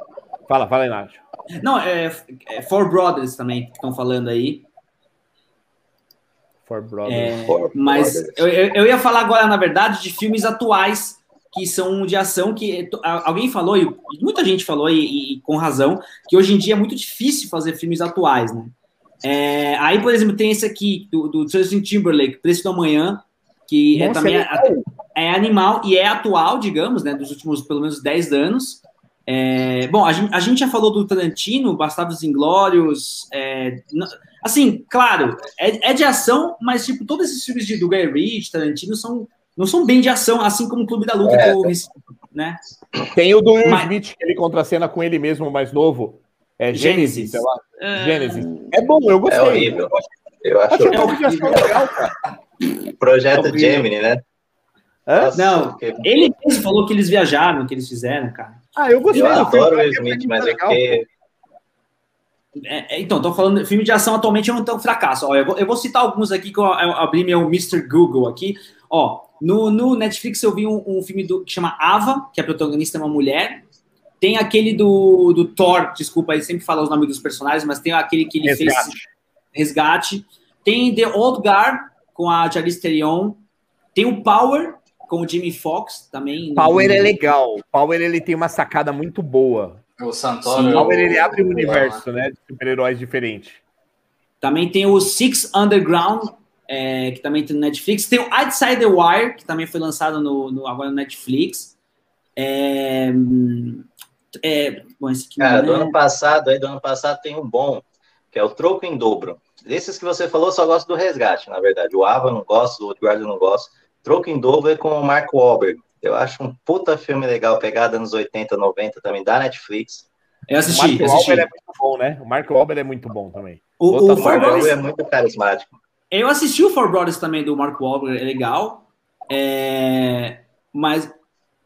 fala, fala aí, Nath. Não, é, é Four Brothers também que estão falando aí. Four Brothers. É, Four mas Brothers. Eu, eu ia falar agora, na verdade, de filmes atuais que são de ação que alguém falou, e muita gente falou, e, e, com razão, que hoje em dia é muito difícil fazer filmes atuais, né? É, aí, por exemplo, tem esse aqui, do, do Justin Timberlake, Preço do Amanhã, que é Nossa, é também é, é, animal e é atual, digamos, né? Dos últimos, pelo menos, 10 anos. É, bom, a gente, a gente, já falou do Tarantino, Bastardos Inglórios. É, assim, claro, é, é, de ação, mas tipo, todos esses filmes de, do Guy Ritchie, Tarantino, são, não são bem de ação, assim como o Clube da Luta, é, do, né? Tem o do Will mas, Smith, que ele contracena com ele mesmo, mais novo. É Gênesis, sei lá. Gênesis. É bom, eu gostei. É horrível. Eu acho, é horrível. legal, cara. Projeto é Gemini, né? Nossa, não, que... ele mesmo falou que eles viajaram, que eles fizeram, cara. Ah, eu gostei. Eu adoro o Smith, mas é porque... É, então, tô falando, filme de ação atualmente não tão fracasso. Ó, eu, vou, eu vou citar alguns aqui que eu, eu abri meu Mr. Google aqui. Ó, no, no Netflix eu vi um, um filme do, que chama Ava, que a protagonista é uma mulher. Tem aquele do, do Thor, desculpa, aí sempre fala os nomes dos personagens, mas tem aquele que ele Resgate. fez Resgate. Tem The Old Guard com a Charlize Theron. Tem o Power com o Jimmy Fox também. Power no... é legal. Power ele tem uma sacada muito boa. O Santoro. Power ele abre um universo, né, de super-heróis diferentes. Também tem o Six Underground, é, que também tem no Netflix. Tem o Outside the Wire, que também foi lançado no, no agora no Netflix. É, é, bom, esse aqui Cara, do é... ano passado, aí do ano passado tem um bom, que é o Troco em Dobro. Desses que você falou, só gosto do Resgate, na verdade. O Ava não gosto, o eu não gosto. Troco em Dobro é com o Mark Wahlberg. Eu acho um puta filme legal, pegada nos 80, 90 também, da Netflix. Eu assisti, o Mark assisti. Wahlberg é muito bom, né? O Mark Wahlberg é muito bom também. O, o, o Mark Wahlberg é muito carismático. Eu assisti o Four Brothers também, do Mark Wahlberg, é legal. É... Mas...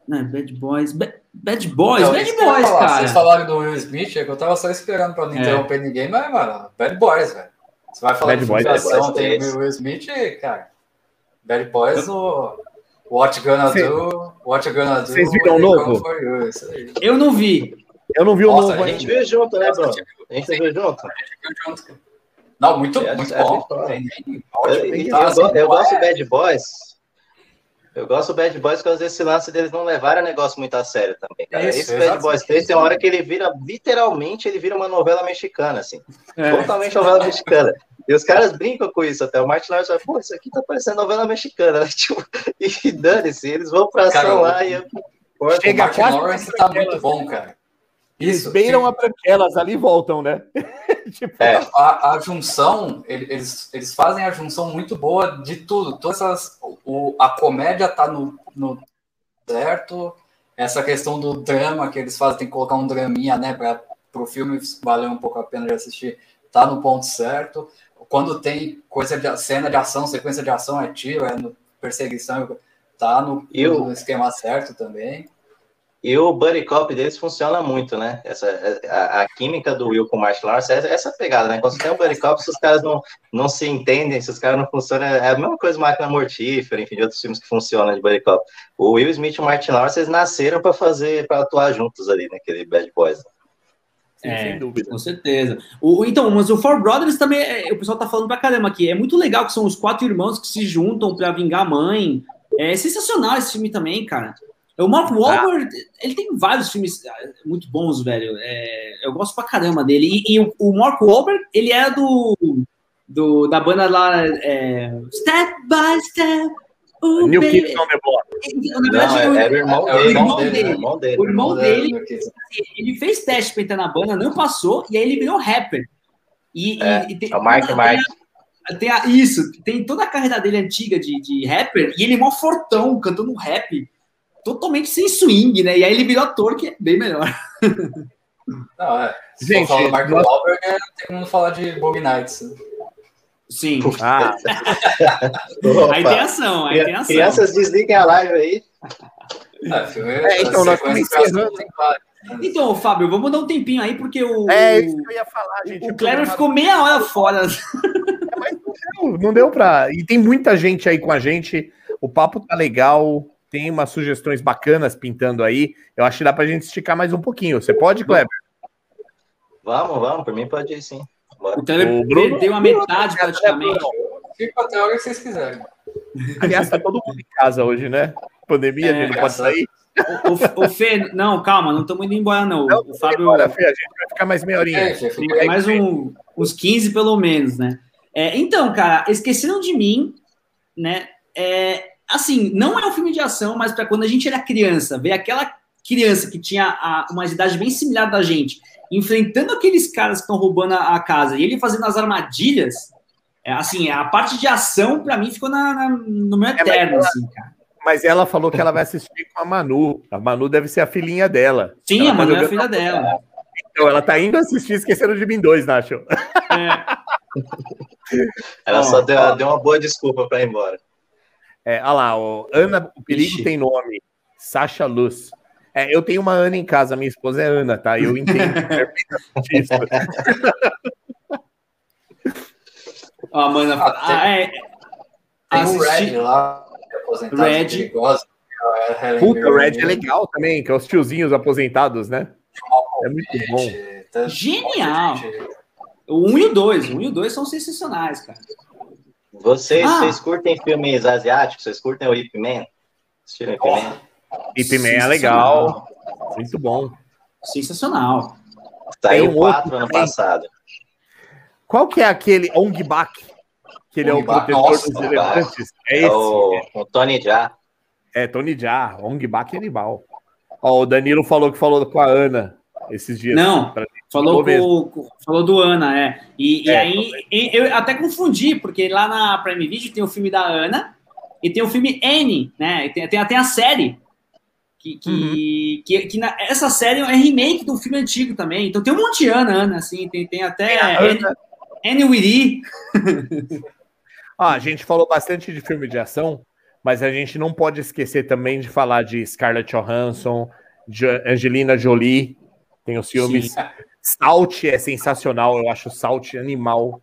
Não, Bad Boys... Bad, Bad Boys, não, Bad Boys, falar, cara. Vocês falaram do Will Smith, é que eu tava só esperando pra não é. interromper ninguém, mas, mano, Bad Boys, velho. Você vai falar Bad de ação, tem o Will Smith, cara. Bad Boys, o... What Gonna Cê... Do, What Gonna Do. Vocês viram o novo? Eu não vi. Eu não vi o Nossa, novo. A gente viu junto, né, Bruno? A gente viu junto. Não, muito, é, muito é, bom. eu, eu, eu gosto do Bad Boys. Eu gosto do Bad Boys por causa desse lance deles não levarem o negócio muito a sério também, cara. Isso, Esse Bad Boys 3 tem uma hora que ele vira, literalmente, ele vira uma novela mexicana, assim. É. Totalmente novela mexicana. E os caras brincam com isso até. O Martin Lawrence fala, pô, isso aqui tá parecendo novela mexicana, né? Tipo, e dane-se, eles vão pra ação lá e... Chega o Martin Lawrence tá muito bom, cara. Isso, eles beiram a branquelas ali e voltam, né? tipo... é, a, a, junção, eles, eles fazem a junção muito boa de tudo. Todas essas, o, a comédia tá no, no certo, essa questão do drama que eles fazem, tem que colocar um draminha, né, para o filme valer um pouco a pena de assistir, tá no ponto certo. Quando tem coisa de cena de ação, sequência de ação, é tiro, é no, perseguição, tá no, Eu... no esquema certo também. E o buddy cop deles funciona muito, né? Essa, a, a química do Will com o Marshall Lawrence, essa, essa pegada, né? Quando você tem um buddy cop, se os caras não, não se entendem, se os caras não funcionam, é a mesma coisa Máquina Mortífera, enfim, de outros filmes que funcionam de buddy cop. O Will Smith e o Martin Lawrence, eles nasceram para fazer, para atuar juntos ali, naquele Bad Boys. Sim, é, sem dúvida. Com certeza. O, então, mas o Four Brothers também, é, o pessoal tá falando pra caramba aqui. É muito legal que são os quatro irmãos que se juntam para vingar a mãe. É sensacional esse filme também, cara. O Mark Wahlberg, ah. ele tem vários filmes ah, muito bons, velho. É, eu gosto pra caramba dele. E, e o, o, Mark Wahlberg, ele é do, do da banda lá, é, Step by Step. Oh, New Kids on the Block. Na verdade, Não, é, é, o irmão, é, o irmão dele, dele. irmão dele. O irmão dele, ele fez teste pra entrar na banda, não passou, e aí ele virou rapper. E, é, e, e tem, é o Mark Mark. Tem a, isso, tem toda a carreira dele antiga de, de rapper, e ele é mó fortão, cantando rap totalmente sem swing, né? E aí ele virou ator, que é bem melhor. Não, é. Se Gente, for falar do Mark nós... Wahlberg, é, tem como falar de Bog Nights. Sim. Ah. aí tem ação, aí tem ação. Crianças, desliguem a live aí. É, é então, nós estamos encerrando. Então, Fábio, vamos dar um tempinho aí, porque o. É isso que eu ia falar, gente. O Kleber ficou meia hora fora. É, mas não deu, não deu pra. E tem muita gente aí com a gente. O papo tá legal. Tem umas sugestões bacanas pintando aí. Eu acho que dá pra gente esticar mais um pouquinho. Você pode, Kleber? Vamos, vamos, por mim pode ir sim. Bora. O Kleber perdeu a metade praticamente. Fica até a hora que vocês quiserem. Aliás, tá todo mundo em casa hoje, né? Pandemia, é, a gente não pode sair. O, o, o, Fê, não, calma, não estamos indo embora, não. não o Fábio. Embora, Fê, a gente vai ficar mais meia horinha. É, mais um, uns 15 pelo menos, né? É, então, cara, esqueceram de mim, né? É, assim, não é um filme de ação, mas para quando a gente era criança, ver aquela criança que tinha a, uma idade bem similar da gente, enfrentando aqueles caras que estão roubando a, a, casa e ele fazendo as armadilhas, é, assim, a parte de ação para mim ficou na, na, no meu é, eterno, ela, assim, cara. Mas ela falou que ela vai assistir com a Manu. A Manu deve ser a filhinha dela. Sim, ela a Manu tá é a filha dela. Então, ela tá indo assistir Esqueceram de Mim 2, Nacho. É. ela só deu, deu, uma boa desculpa para ir embora. É, olha lá, ó, Ana, o perigo Ixi. tem nome. Sasha Luz. É, eu tenho uma Ana em casa, minha esposa é Ana, tá? Eu entendo perfeitamente isso. Ó, oh, mano, ah, tem, é, tem um Red lá, aposentado Red. É Puta, o Red é legal também, que é os tiozinhos aposentados, né? É muito bom. Genial! O 1 e o 2, o 1 e o 2 são sensacionais, cara. Vocês, ah. vocês curtem filmes asiáticos? Vocês curtem o Ip Man? Assistiram Ip Man? Ip Man é legal. Muito bom. Sensacional. Saiu um quatro ano passado. Qual que é aquele Ong Bak? Que ele Ong é o protetor Nossa, dos elefantes. É, é esse. O, o Tony Jaa. É, Tony Jaa. Ong Bak é animal. Ó, o Danilo falou que falou com a Ana esses dias. Não, falou, com, falou do Ana, é. E, é, e aí e, eu até confundi, porque lá na Prime Video tem o filme da Ana e tem o filme N, né? Tem, tem até a série. Que, que, uhum. que, que na, essa série é remake do filme antigo também. Então tem um monte de Ana, Ana, assim, tem, tem até N Wiri. ah, a gente falou bastante de filme de ação, mas a gente não pode esquecer também de falar de Scarlett Johansson, de Angelina Jolie, tem os filmes. Sim. Salt é sensacional, eu acho Salt animal.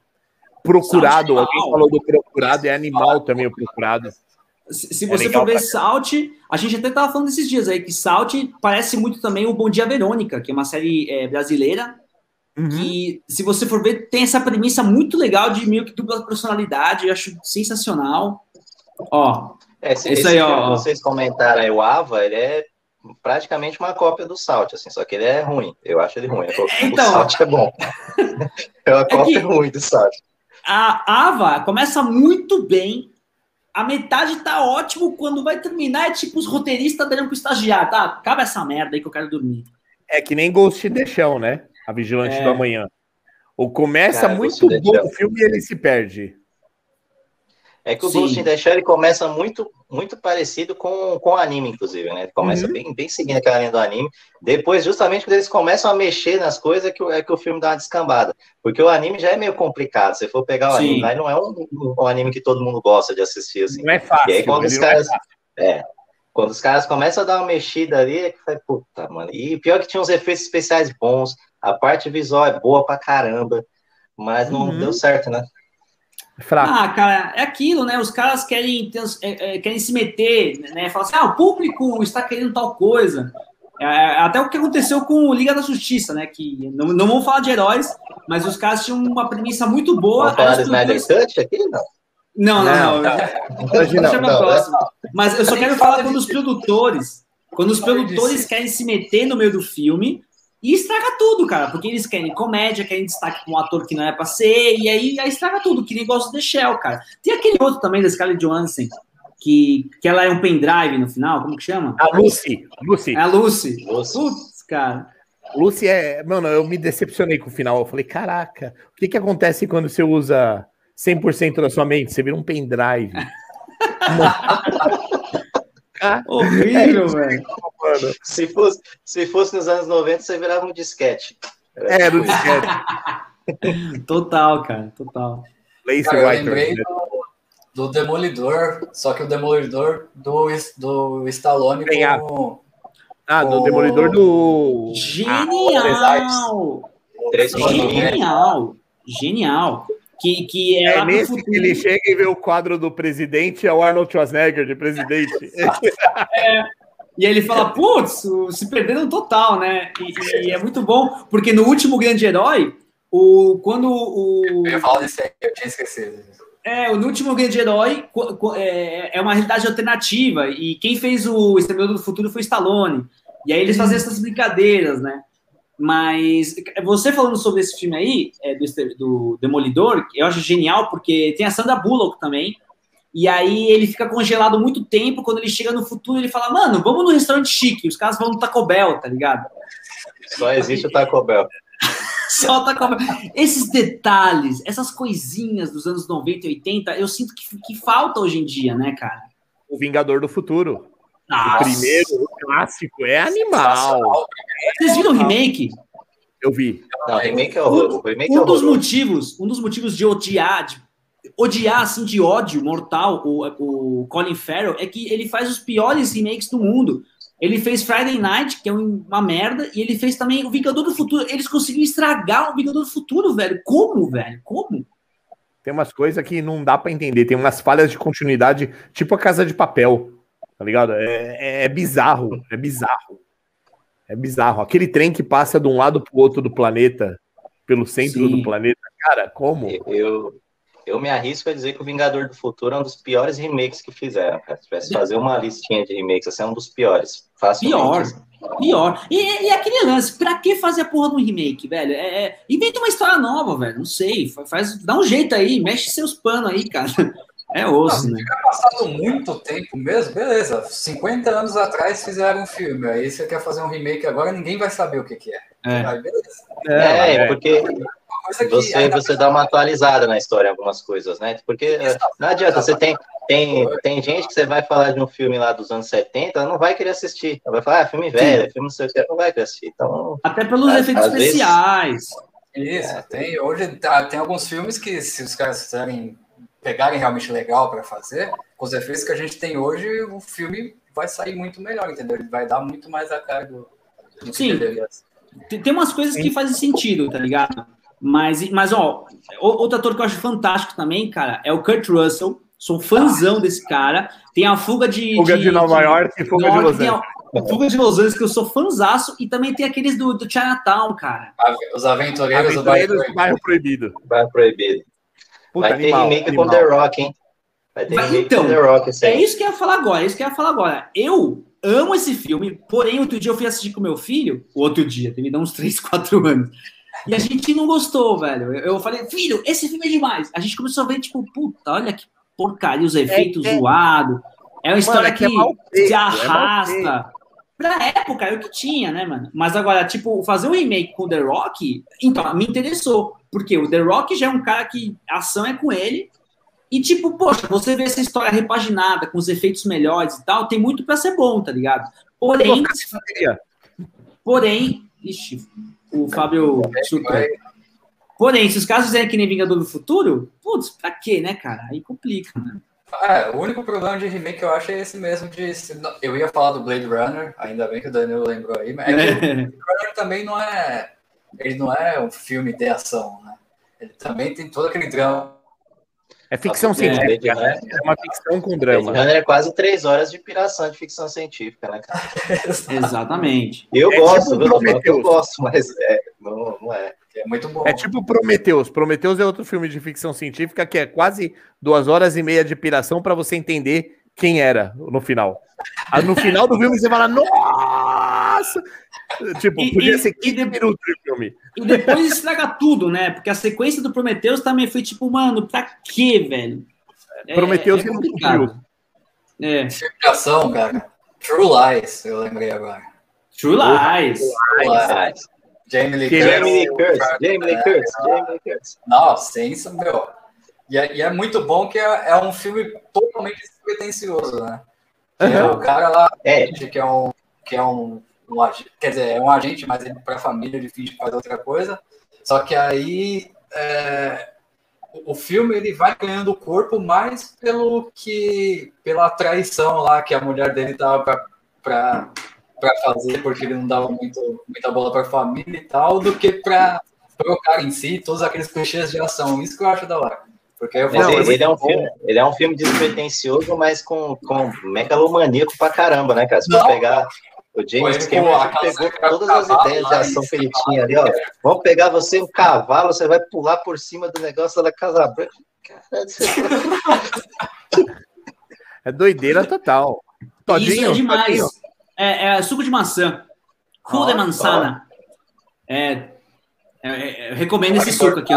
Procurado, Salt alguém falou do Procurado, é animal também o Procurado. Se, se é você for ver pra... Salt, a gente até estava falando esses dias aí que Salt parece muito também o Bom Dia Verônica, que é uma série é, brasileira. Uhum. Que, se você for ver, tem essa premissa muito legal de meio que dupla personalidade, eu acho sensacional. Ó, é, esse, esse aí, ó. Vocês comentaram aí, o Ava, ele é praticamente uma cópia do Salt, assim, só que ele é ruim. Eu acho ele ruim. Então, o Salt é bom. é uma é cópia ruim do Salt. A Ava começa muito bem. A metade tá ótimo. Quando vai terminar, é tipo os roteiristas dando pro estagiário. Tá, acaba essa merda aí que eu quero dormir. É que nem Ghost de Chão, né? A Vigilante é. do Amanhã. Ou começa Cara, muito bom o filme e ele se perde. É que o Sim. Ghost in the Shell começa muito, muito parecido com, com o anime, inclusive, né? Começa uhum. bem, bem seguindo aquela linha do anime. Depois, justamente quando eles começam a mexer nas coisas, é que, é que o filme dá uma descambada. Porque o anime já é meio complicado. Se for pegar o Sim. anime, não é um, um, anime que todo mundo gosta de assistir, assim. Não é fácil. E aí, quando os é caras. É, quando os caras começam a dar uma mexida ali, é que vai, puta, mano. E pior que tinha uns efeitos especiais bons, a parte visual é boa pra caramba, mas não uhum. deu certo, né? Fraco. Ah, cara, é aquilo, né? Os caras querem, é, é, querem se meter, né? Falar assim, ah, o público está querendo tal coisa. É, é, até o que aconteceu com o Liga da Justiça, né? Que não, não vamos falar de heróis, mas os caras tinham uma premissa muito boa. Vamos falar do Snyder Cut aqui? Não. Não, não, não. não, não, não mas eu só quero falar quando os produtores, quando os produtores querem se meter no meio do filme e estraga tudo, cara, porque eles querem comédia, querem destaque com um ator que não é pra ser, e aí, aí estraga tudo, que nem gosta de Shell, cara. Tem aquele outro também da Scarlett Johansson, que, que ela é um pendrive no final, como que chama? A Lucy. Lucy. É a Lucy. Putz, cara. Lucy é. Mano, eu me decepcionei com o final. Eu falei, caraca, o que, que acontece quando você usa 100% da sua mente? Você vira um pendrive. Horrível, é velho. Se fosse, se fosse nos anos 90, você virava um disquete. É, no disquete. total, cara, total. Cara, eu lembrei né? do, do, Demolidor, só que o Demolidor do, do Stallone com... Ah, do Demolidor do... Genial! Ah, Genial! Genial! Que, que é, é nesse que ele chega e vê o quadro do presidente, é o Arnold Schwarzenegger de presidente. é, e aí ele fala, putz, se perderam total, né? E, e, é muito bom, porque no último grande herói, o, quando o. Eu ia falar disso aí, eu tinha esquecido. É, no último grande herói é, é uma realidade alternativa. E quem fez o Exterminador do Futuro foi Stallone. E aí eles faziam essas brincadeiras, né? Mas você falando sobre esse filme aí, é, do, do Demolidor, eu acho genial, porque tem a Sandra Bullock também. E aí ele fica congelado muito tempo. Quando ele chega no futuro, ele fala: Mano, vamos no restaurante chique. Os caras vão no Taco Bell, tá ligado? Só existe o Taco Bell. Só Taco Bell. Esses detalhes, essas coisinhas dos anos 90 e 80, eu sinto que, que falta hoje em dia, né, cara? O Vingador do Futuro. Nossa. O primeiro, o clássico, é animal. Vocês viram o remake? Eu vi. Não, remake é horror. Um, um é dos motivos, um dos motivos de odiar, de odiar assim de ódio mortal o, o Colin Farrell é que ele faz os piores remakes do mundo. Ele fez Friday Night, que é uma merda, e ele fez também o Vingador do Futuro. Eles conseguiram estragar o Vingador do Futuro, velho. Como, velho? Como? Tem umas coisas que não dá para entender. Tem umas falhas de continuidade, tipo a Casa de Papel. Tá ligado? É, é, é bizarro. É bizarro. É bizarro. Aquele trem que passa de um lado pro outro do planeta, pelo centro Sim. do planeta. Cara, como? Eu, eu me arrisco a dizer que o Vingador do Futuro é um dos piores remakes que fizeram, cara. Se tivesse fazer uma listinha de remakes, assim, é um dos piores. Pior. Pior. E, e aquele lance, pra que fazer a porra de um remake, velho? É, é, inventa uma história nova, velho. Não sei. Faz, dá um jeito aí, mexe seus panos aí, cara. É osso, não, né? passado muito tempo mesmo, beleza. 50 anos atrás fizeram um filme. Aí você quer fazer um remake agora, ninguém vai saber o que, que é. É, aí, beleza. É, é, porque você, você dá uma atualizada na história algumas coisas, né? Porque não adianta, você tem, tem, tem gente que você vai falar de um filme lá dos anos 70, ela não vai querer assistir. Ela vai falar, ah, filme velho, Sim. filme não sei o que, não vai querer assistir. Então, Até pelos efeitos especiais. Vezes... Isso, tem, hoje tá, tem alguns filmes que, se os caras quiserem pegarem realmente legal para fazer, com os efeitos que a gente tem hoje, o filme vai sair muito melhor, entendeu? Ele vai dar muito mais a cara do, do Sim. Tem umas coisas que fazem sentido, tá ligado? Mas, mas, ó, outro ator que eu acho fantástico também, cara, é o Kurt Russell. Sou fãzão desse cara. Tem a Fuga de. Fuga de, de Nova de, York e Fuga de Los Angeles. A, Fuga de Los Angeles, que eu sou fãzaço. E também tem aqueles do, do Chinatown, cara. Os Aventureiros, Aventureiros do Bairro Proibido. Bairro Proibido. Puta, Vai ter animal, remake animal. com The Rock, hein? Vai ter Mas, remake então, com The Rock. Assim. É isso que eu ia falar agora. É isso que eu ia falar agora. Eu amo esse filme, porém, outro dia eu fui assistir com meu filho. Outro dia, teve uns 3, 4 anos. E a gente não gostou, velho. Eu falei, filho, esse filme é demais. A gente começou a ver, tipo, puta, olha que porcaria, os efeitos é, é... zoados. É uma história mano, é que, é se arrasta. pra época, é o que tinha, né, mano? Mas agora, tipo, fazer um remake com o The Rock, então, me interessou. Porque o The Rock já é um cara que a ação é com ele. E, tipo, poxa, você vê essa história repaginada, com os efeitos melhores e tal, tem muito pra ser bom, tá ligado? Porém. Porém. Ixi, o Fábio Porém, se os casos fizerem que nem Vingador do Futuro, putz, pra quê, né, cara? Aí complica, né? É, o único problema de remake que eu acho é esse mesmo de. Eu ia falar do Blade Runner, ainda bem que o Danilo lembrou aí, mas é que o Blade Runner também não é. Ele não é um filme de ação, né? Ele também tem todo aquele drama é ficção científica, né? É uma ficção com drama. Blade é quase três horas de piração de ficção científica, né, cara? Exatamente. Eu é gosto, tipo eu, gosto, mas é, não, não é. É muito bom. É tipo Prometheus. Prometheus é outro filme de ficção científica que é quase duas horas e meia de piração para você entender quem era no final. No final do filme você fala, nossa! Tipo, e, podia e, ser 15 minutos de filme. E depois estraga tudo, né? Porque a sequência do Prometheus também foi tipo, mano, pra quê, velho? É, Prometheus é complicado. É. Explicação, cara. True Lies, eu lembrei agora. True Lies. True Lies. Jamie Lee Curtis. Jamie Lee Curtis. Jamie Lee Curtis. Jamie Lee Curtis. Nossa, isso, meu. E é, e é, muito bom que é, é um filme totalmente despretensioso, né? Uhum. É o cara lá, é. que é um, que é um um agente, quer dizer, é um agente, mas ele para a família ele finge que faz outra coisa. Só que aí é, o filme ele vai ganhando corpo mais pelo que pela traição lá que a mulher dele tava para fazer porque ele não dava muito, muita bola para a família e tal, do que para pro cara em si, todos aqueles clichês de ação. Isso que eu acho da hora. Porque eu mas ele, ele, é um filme, ele é um filme despretensioso, mas com, com megalomaníaco pra caramba, né, cara? Se for pegar o James Cameron pegou todas as ideias de ação que ele tinha ali, ó. Vamos pegar você um cavalo, você vai pular por cima do negócio da Casa Branca. É doideira total. Todinho, Isso é demais. É, é, suco de maçã. Cu de manzana. É, é, é, eu recomendo esse suco aqui.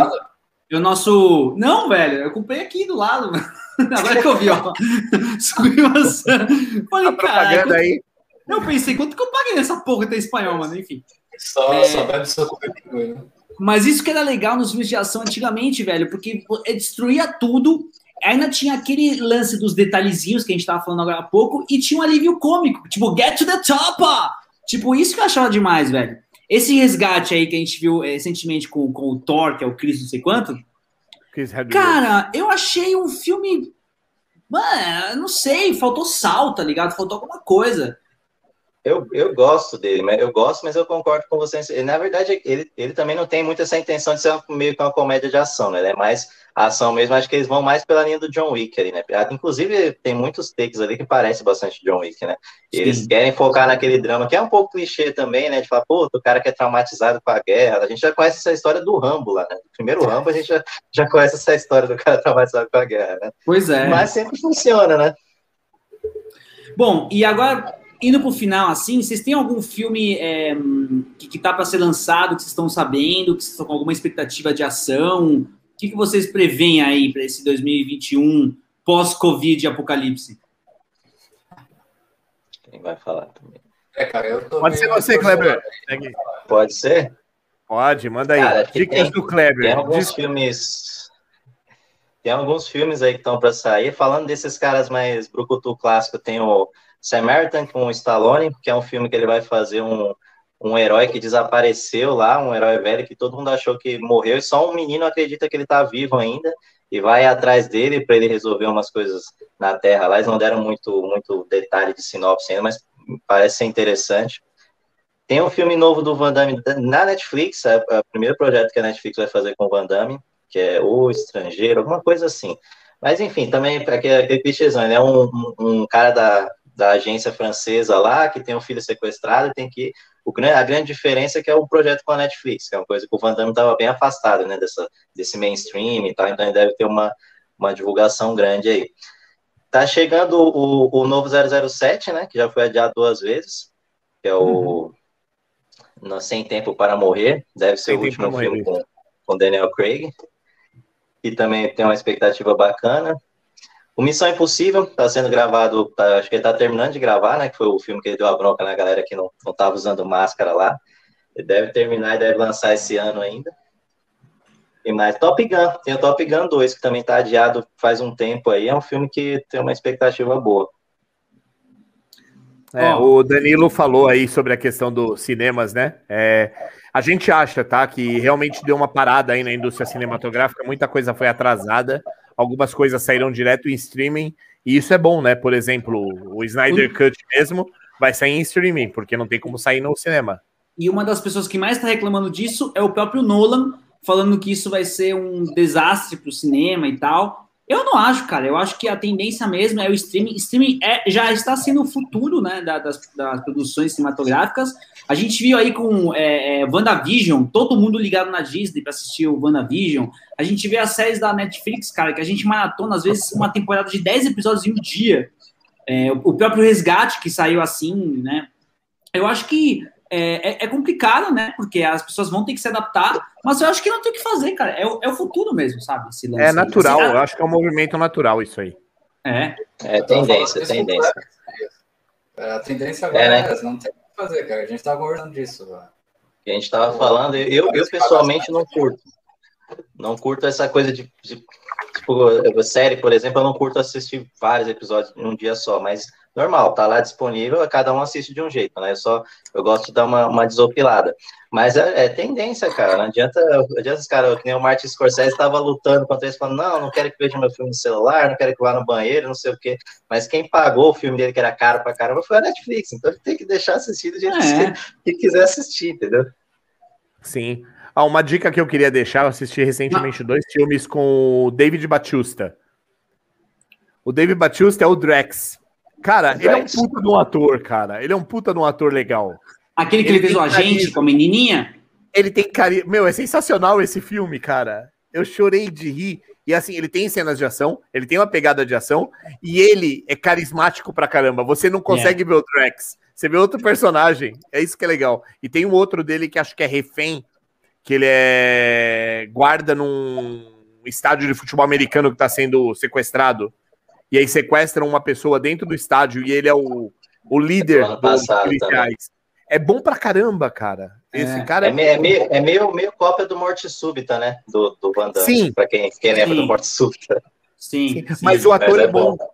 O nosso. Não, velho, eu comprei aqui do lado. Agora que eu vi, ó. Suco de maçã. Falei, cara. aí. Eu pensei, quanto que eu paguei nessa porra de espanhol, mano? Enfim. Só, é... só bebe seu né? Mas isso que era legal nos filmes de ação antigamente, velho, porque destruía tudo. Ainda tinha aquele lance dos detalhezinhos que a gente tava falando agora há pouco, e tinha um alívio cômico, tipo, get to the top! Tipo, isso que eu achava demais, velho. Esse resgate aí que a gente viu é, recentemente com, com o Thor, que é o Chris não sei quanto. Cara, eu achei um filme. Mano, não sei, faltou sal, tá ligado? Faltou alguma coisa. Eu, eu gosto dele, mas eu gosto, mas eu concordo com você. Na verdade, ele, ele também não tem muito essa intenção de ser meio que uma comédia de ação, né? Ele é mais ação mesmo. Acho que eles vão mais pela linha do John Wick ali, né? Inclusive, tem muitos takes ali que parecem bastante John Wick, né? Eles Sim. querem focar naquele drama, que é um pouco clichê também, né? De falar, pô, o cara que é traumatizado com a guerra. A gente já conhece essa história do Rambo lá, né? Primeiro Rambo, a gente já, já conhece essa história do cara traumatizado com a guerra, né? Pois é. Mas sempre funciona, né? Bom, e agora indo para o final, assim, vocês têm algum filme é, que, está para ser lançado, que vocês estão sabendo, que vocês estão com alguma expectativa de ação? O que, que vocês preveem aí para esse 2021 pós-Covid apocalipse? Quem vai falar também? É, cara, eu tô Pode ser você, Kleber. Pode ser? Pode, manda aí. Cara, Dicas tem, do Kleber. Tem alguns Diz... filmes. Tem alguns filmes aí que estão para sair. Falando desses caras mais brucutu clássico, tem o Samaritan com o Stallone, que é um filme que ele vai fazer um, um herói que desapareceu lá, um herói velho que todo mundo achou que morreu e só um menino acredita que ele está vivo ainda e vai atrás dele para ele resolver umas coisas na Terra. Lá eles não deram muito, muito detalhe de sinopse ainda, mas parece ser interessante. Tem um filme novo do Van Damme na Netflix, é, é o primeiro projeto que a Netflix vai fazer com o Van Damme, que é O Estrangeiro, alguma coisa assim. Mas enfim, também aquele, clichêzão, ele é um, um cara da, da agência francesa lá, que tem um filho sequestrado e tem que. O, a grande diferença é que é o projeto com a Netflix, que é uma coisa que o Van Damme estava bem afastado, né, dessa, desse mainstream e tal, então ele deve ter uma, uma divulgação grande aí. Tá chegando o, o novo 007, né, que já foi adiado duas vezes, que é o uhum. Sem Tempo para Morrer, deve ser Sem o último filme com, com Daniel Craig, e também tem uma expectativa bacana. O Missão Impossível está sendo gravado, tá, acho que ele está terminando de gravar, né? Que foi o filme que ele deu a bronca na galera que não estava usando máscara lá. Ele deve terminar e deve lançar esse ano ainda. E mais Top Gun, tem o Top Gun 2, que também está adiado faz um tempo aí. É um filme que tem uma expectativa boa. É, oh. O Danilo falou aí sobre a questão dos cinemas, né? É, a gente acha, tá, que realmente deu uma parada aí na indústria cinematográfica, muita coisa foi atrasada algumas coisas saíram direto em streaming, e isso é bom, né? Por exemplo, o Snyder Cut mesmo vai sair em streaming, porque não tem como sair no cinema. E uma das pessoas que mais está reclamando disso é o próprio Nolan, falando que isso vai ser um desastre para o cinema e tal. Eu não acho, cara. Eu acho que a tendência mesmo é o streaming. Streaming é, já está sendo o futuro né, das, das produções cinematográficas. A gente viu aí com é, é, WandaVision, todo mundo ligado na Disney para assistir o WandaVision. A gente vê as séries da Netflix, cara, que a gente maratona, às vezes, uma temporada de 10 episódios em um dia. É, o próprio Resgate, que saiu assim, né? Eu acho que é, é, é, complicado, né? Porque as pessoas vão ter que se adaptar, mas eu acho que não tem o que fazer, cara. É o, é o futuro mesmo, sabe? é natural, eu acho que é um movimento natural isso aí. É. É tendência, tendência. É, a tendência agora é, né? não tem fazer, cara. A gente tava conversando disso. Mano. a gente tava falando, eu, eu pessoalmente não curto. Não curto essa coisa de, de tipo, série, por exemplo, eu não curto assistir vários episódios em um dia só, mas normal, tá lá disponível, cada um assiste de um jeito, né? Eu só eu gosto de dar uma, uma desopilada. Mas é, é tendência, cara. Não adianta, não adianta os caras, que nem o Martin Scorsese estava lutando contra eles, falando, não, não quero que veja meu filme no celular, não quero que vá no banheiro, não sei o quê. Mas quem pagou o filme dele, que era caro pra caramba, foi a Netflix. Então tem que deixar assistir do jeito é. que, que quiser assistir, entendeu? Sim. Ah, uma dica que eu queria deixar, eu assisti recentemente Não. dois filmes com o David Batusta. O David Batusta é o Drex. Cara, ele é um puta de um ator, cara. Ele é um puta de um ator legal. Aquele que ele, ele fez o agente com a menininha? Ele tem carinho. Meu, é sensacional esse filme, cara. Eu chorei de rir. E assim, ele tem cenas de ação, ele tem uma pegada de ação, e ele é carismático pra caramba. Você não consegue yeah. ver o Drex. Você vê outro personagem. É isso que é legal. E tem um outro dele que acho que é refém, que ele é guarda num estádio de futebol americano que está sendo sequestrado. E aí sequestram uma pessoa dentro do estádio e ele é o, o líder dos policiais. É bom pra caramba, cara. Esse é. cara é, é, meio, é, meio, é meio, meio cópia do Morte Súbita, né? Do, do Van Damme. Sim. Pra quem, quem lembra sim. do Morte Súbita. Sim, sim. Mas o ator Mas é, é bom. bom.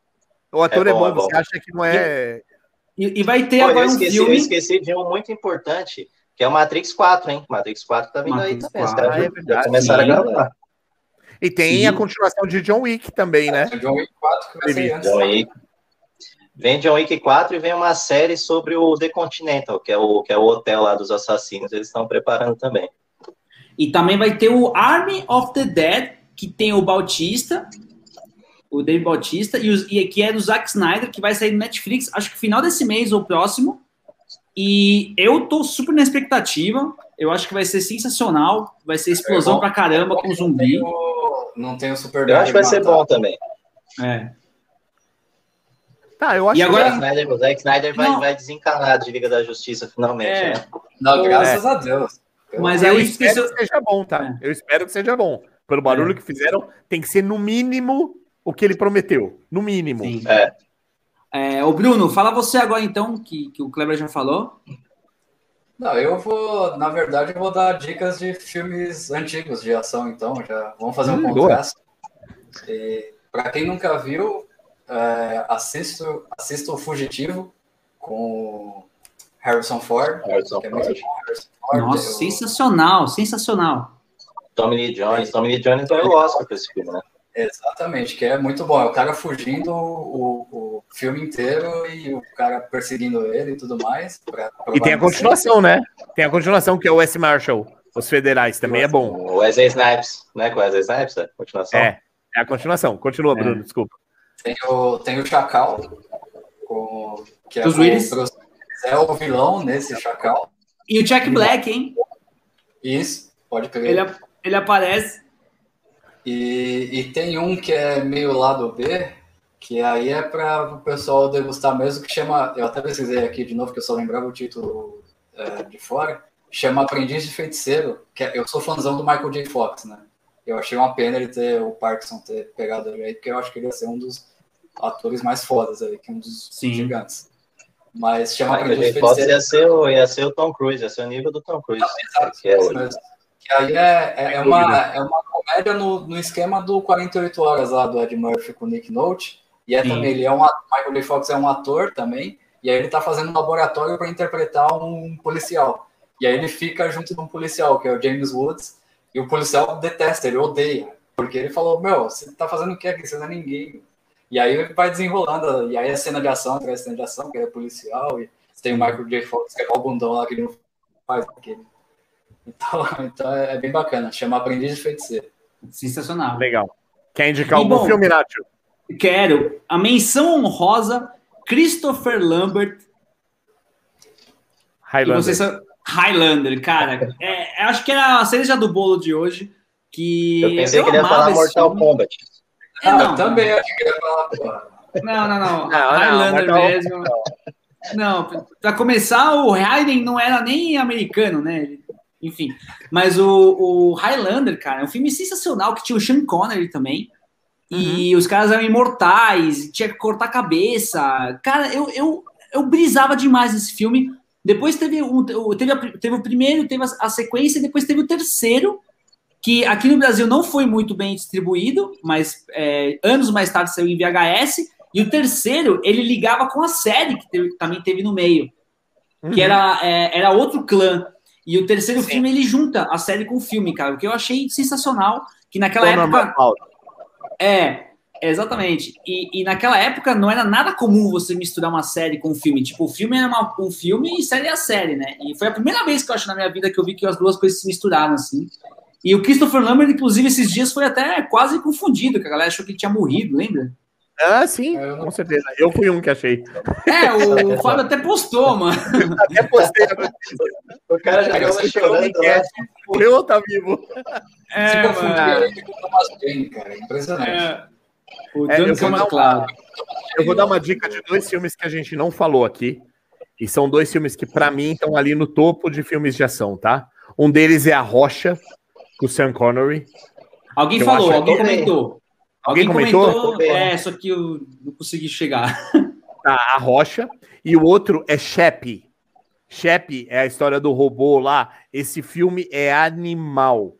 O ator é, é bom, é bom, você acha que não é. E, e vai ter Pô, agora esqueci, um filme. Eu esqueci de um muito importante, que é o Matrix 4, hein? Matrix 4 tá vindo Matrix aí também. 4, ah, é verdade. Começaram a gravar. E tem Sim. a continuação de John Wick também, né? John Wick 4 que vai ser antes. John Wick. Vem John Wick 4 e vem uma série sobre o The Continental, que é o, que é o hotel lá dos assassinos. Eles estão preparando também. E também vai ter o Army of the Dead, que tem o Bautista, o Dave Bautista, e, os, e que é do Zack Snyder, que vai sair no Netflix, acho que final desse mês ou próximo. E eu tô super na expectativa. Eu acho que vai ser sensacional. Vai ser explosão é pra caramba com zumbi. Não tem o Super Eu acho que vai ser bom também. É. Tá, eu acho e agora... que o Zack Snyder, o Zack Snyder vai, vai desencanar de Liga da Justiça finalmente. É. Né? Não, graças é. a Deus. Mas eu aí espero que seja bom, tá? É. Eu espero que seja bom. Pelo barulho é. que fizeram, tem que ser no mínimo o que ele prometeu. No mínimo. Sim. É. É, o Bruno, fala você agora então, que, que o Kleber já falou. Não, eu vou, na verdade, eu vou dar dicas de filmes antigos de ação, então, já vamos fazer um hum, contraste. Para quem nunca viu, é, assisto, assisto o Fugitivo com Harrison Ford. Harrison que é Ford. Harrison Ford. Nossa, eu... sensacional, sensacional. Tommy Lee Jones, Tommy Lee Jones ganhou o Oscar para esse filme, né? Exatamente, que é muito bom. É o cara fugindo o, o filme inteiro e o cara perseguindo ele e tudo mais. Pra, e tem a continuação, né? Tem a continuação que é o S. Marshall, os federais, também é bom. O Wesley Snipes, né? Com o Wesley Snipes, é continuação. É, é a continuação. Continua, é. Bruno, desculpa. Tem o, tem o Chacal, com, que é Os o, é o vilão nesse Chacal. E o Jack Black, hein? Isso, pode crer. Ele, ele aparece e, e tem um que é meio lado B, que aí é para o pessoal degustar mesmo, que chama, eu até pesquisei aqui de novo, que eu só lembrava o título é, de fora, chama Aprendiz de Feiticeiro, que é, eu sou fãzão do Michael J. Fox, né? Eu achei uma pena ele ter, o Parkinson ter pegado ele aí, porque eu acho que ele ia ser um dos atores mais fodas aí, que um dos Sim. gigantes. Mas chama Michael J. Fox ia ser, o, ia ser o Tom Cruise, ia ser o nível do Tom Cruise. Exato, que é. Que aí é, é, é, uma, é uma comédia no, no esquema do 48 Horas lá do Ed Murphy com o Nick Note. E é Sim. também, ele é um Michael J. Fox é um ator também, e aí ele tá fazendo um laboratório para interpretar um policial. E aí ele fica junto de um policial, que é o James Woods, e o policial detesta, ele odeia, porque ele falou, meu, você tá fazendo o que aqui? Você não é ninguém. E aí vai desenrolando, e aí a cena de ação, atrás cena de ação, que ele é policial, e tem o Michael J. Fox, que é o bundão lá, que ele não faz aquele então, então é bem bacana. Chama Aprendiz de Feiticeiro. Sensacional. Legal. Quer indicar e algum bom, filme, Nacho? Quero. A menção honrosa, Christopher Lambert. Highlander. São... Highlander, cara. É, acho que era a cereja do bolo de hoje. Que eu pensei eu que ele ia falar Mortal filme. Kombat. É, não, ah, também acho que ele ia falar. Não, não, não. não Highlander não, mesmo. Não, para começar, o Raiden não era nem americano, né? Enfim, mas o, o Highlander, cara, é um filme sensacional que tinha o Sean Connery também. Uhum. E os caras eram imortais, tinha que cortar a cabeça. Cara, eu, eu, eu brisava demais esse filme. Depois teve, um, teve, a, teve o primeiro, teve a, a sequência, depois teve o terceiro, que aqui no Brasil não foi muito bem distribuído, mas é, anos mais tarde saiu em VHS. E o terceiro, ele ligava com a série que teve, também teve no meio, uhum. que era, é, era outro clã. E o terceiro Sim. filme ele junta a série com o filme, cara, o que eu achei sensacional. Que naquela Tô época. Normal. É. Exatamente. E, e, naquela época não era nada comum você misturar uma série com um filme. Tipo, o filme era uma, um filme e série é a série, né? E foi a primeira vez que eu acho na minha vida que eu vi que as duas coisas se misturaram assim. E o Christopher Lambert, inclusive, esses dias foi até quase confundido, que a galera achou que ele tinha morrido, lembra? Ah, sim, é, com certeza. Eu fui um que achei. É, o Fábio até postou, mano. até postei. o cara já estava chorando. Morreu ou tá vivo? É, Se confundiu, cara. Impressionante. É. O é, eu, vou uma, claro. eu vou dar uma dica de dois filmes que a gente não falou aqui. E são dois filmes que, para mim, estão ali no topo de filmes de ação, tá? Um deles é A Rocha, com o Sean Connery. Alguém falou, alguém comentou. Alguém, comentou? comentou? É, só que eu não consegui chegar. Tá, a Rocha. E o outro é Shep. Shep é a história do robô lá. Esse filme é animal.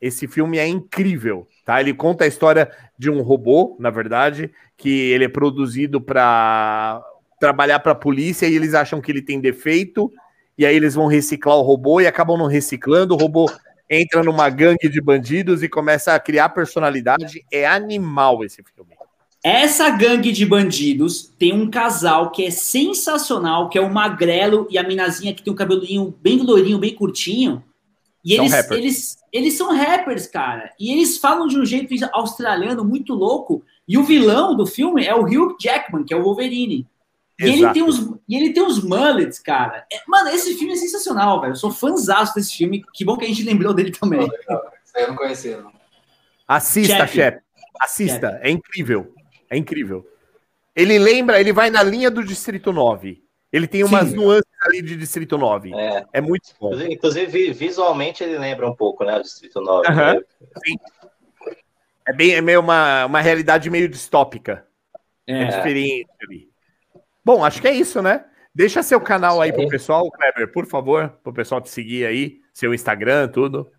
Esse filme é incrível, tá? Ele conta a história de um robô, na verdade, que ele é produzido para trabalhar para a polícia e eles acham que ele tem defeito e aí eles vão reciclar o robô e acabam não reciclando. O robô entra numa gangue de bandidos e começa a criar personalidade. É animal esse filme. Essa gangue de bandidos tem um casal que é sensacional, que é o Magrelo e a minazinha que tem um cabelinho bem loirinho, bem curtinho. E são eles, eles, eles são rappers, cara. E eles falam de um jeito australiano muito louco. E o vilão do filme é o Hugh Jackman, que é o Wolverine. E ele, tem uns, e ele tem uns mullets, cara. É, mano, esse filme é sensacional, velho. Eu sou fãzaço desse filme. Que bom que a gente lembrou dele também. Isso aí eu não conhecia, não. Assista, chefe. Assista. Chef. É incrível. É incrível. Ele lembra, ele vai na linha do Distrito 9. Ele tem umas Sim. nuances ali de Distrito 9. É, é muito bom. Inclusive, visualmente, ele lembra um pouco, né? O Distrito 9. Uhum. Né? É bem é meio uma, uma realidade meio distópica. É, é diferente ali. Bom, acho que é isso, né? Deixa seu canal aí pro pessoal, Kleber, por favor, pro pessoal te seguir aí, seu Instagram, tudo.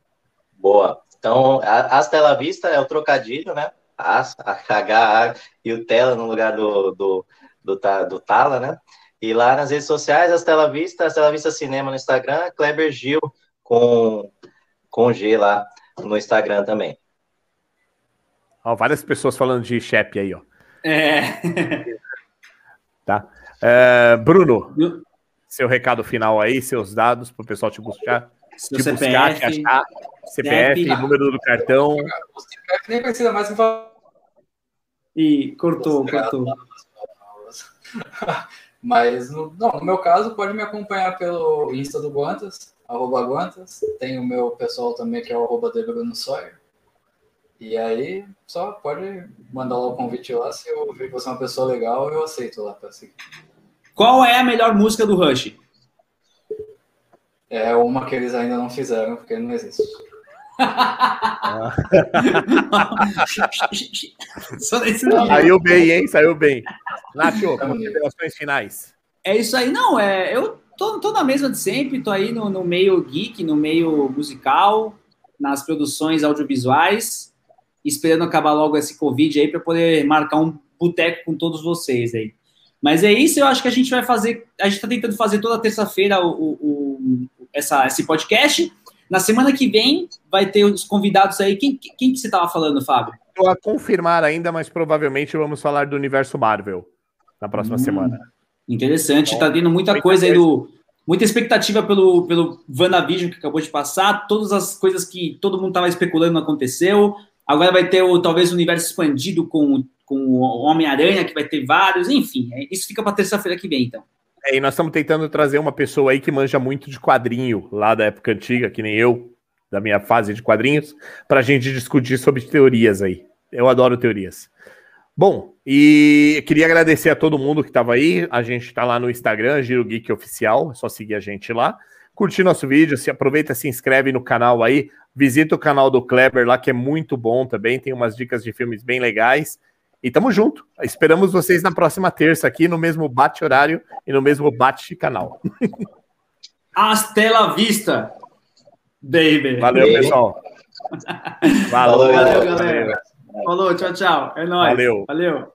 Boa. Então, as Tela Vista é o trocadilho, né? As, H, e o Tela no lugar do, do, do, do Tala, né? E lá nas redes sociais, as Tela Vista, as Tela Vista Cinema no Instagram, Kleber Gil com, com G lá no Instagram também. Ó, várias pessoas falando de Shep aí, ó. É. Tá? É, Bruno, seu recado final aí, seus dados para o pessoal te buscar, Seu te CPF, buscar, te achar, CPF, CEP, número do cartão. O CPF nem precisa mais e cortou, cortou. Mas no, não, no meu caso, pode me acompanhar pelo Insta do Guantas, arroba Guantas. Tem o meu pessoal também, que é o arroba Bruno Sawyer. E aí, só pode mandar lá o convite lá. Se eu ver que você é uma pessoa legal, eu aceito lá para seguir. Qual é a melhor música do Rush? É uma que eles ainda não fizeram, porque não existe. Saiu bem, hein? Saiu bem. Nacho, considerações finais. É isso aí. Não, é, eu tô, tô na mesma de sempre, tô aí no, no meio geek, no meio musical, nas produções audiovisuais esperando acabar logo esse Covid aí para poder marcar um boteco com todos vocês aí. Mas é isso, eu acho que a gente vai fazer. A gente está tentando fazer toda terça-feira o, o, o, essa, esse podcast. Na semana que vem vai ter os convidados aí. Quem, quem que você estava falando, Fábio? Estou a confirmar ainda, mas provavelmente vamos falar do universo Marvel na próxima hum, semana. Interessante, está tendo muita coisa aí do. Muita expectativa pelo, pelo WandaVision que acabou de passar, todas as coisas que todo mundo estava especulando não aconteceu. Agora vai ter o, talvez o universo expandido com, com o Homem-Aranha, que vai ter vários, enfim. É, isso fica para terça-feira que vem, então. É, e nós estamos tentando trazer uma pessoa aí que manja muito de quadrinho, lá da época antiga, que nem eu, da minha fase de quadrinhos, para a gente discutir sobre teorias aí. Eu adoro teorias. Bom, e queria agradecer a todo mundo que estava aí. A gente está lá no Instagram, Giro Geek Oficial, é só seguir a gente lá. Curtir nosso vídeo, se aproveita, se inscreve no canal aí, Visita o canal do Kleber lá, que é muito bom também. Tem umas dicas de filmes bem legais. E tamo junto. Esperamos vocês na próxima terça aqui no mesmo bate-horário e no mesmo bate-canal. Hasta vista, baby. Valeu, pessoal. Valeu, Valeu galera. Falou, tchau, tchau. É nóis. Valeu. Valeu.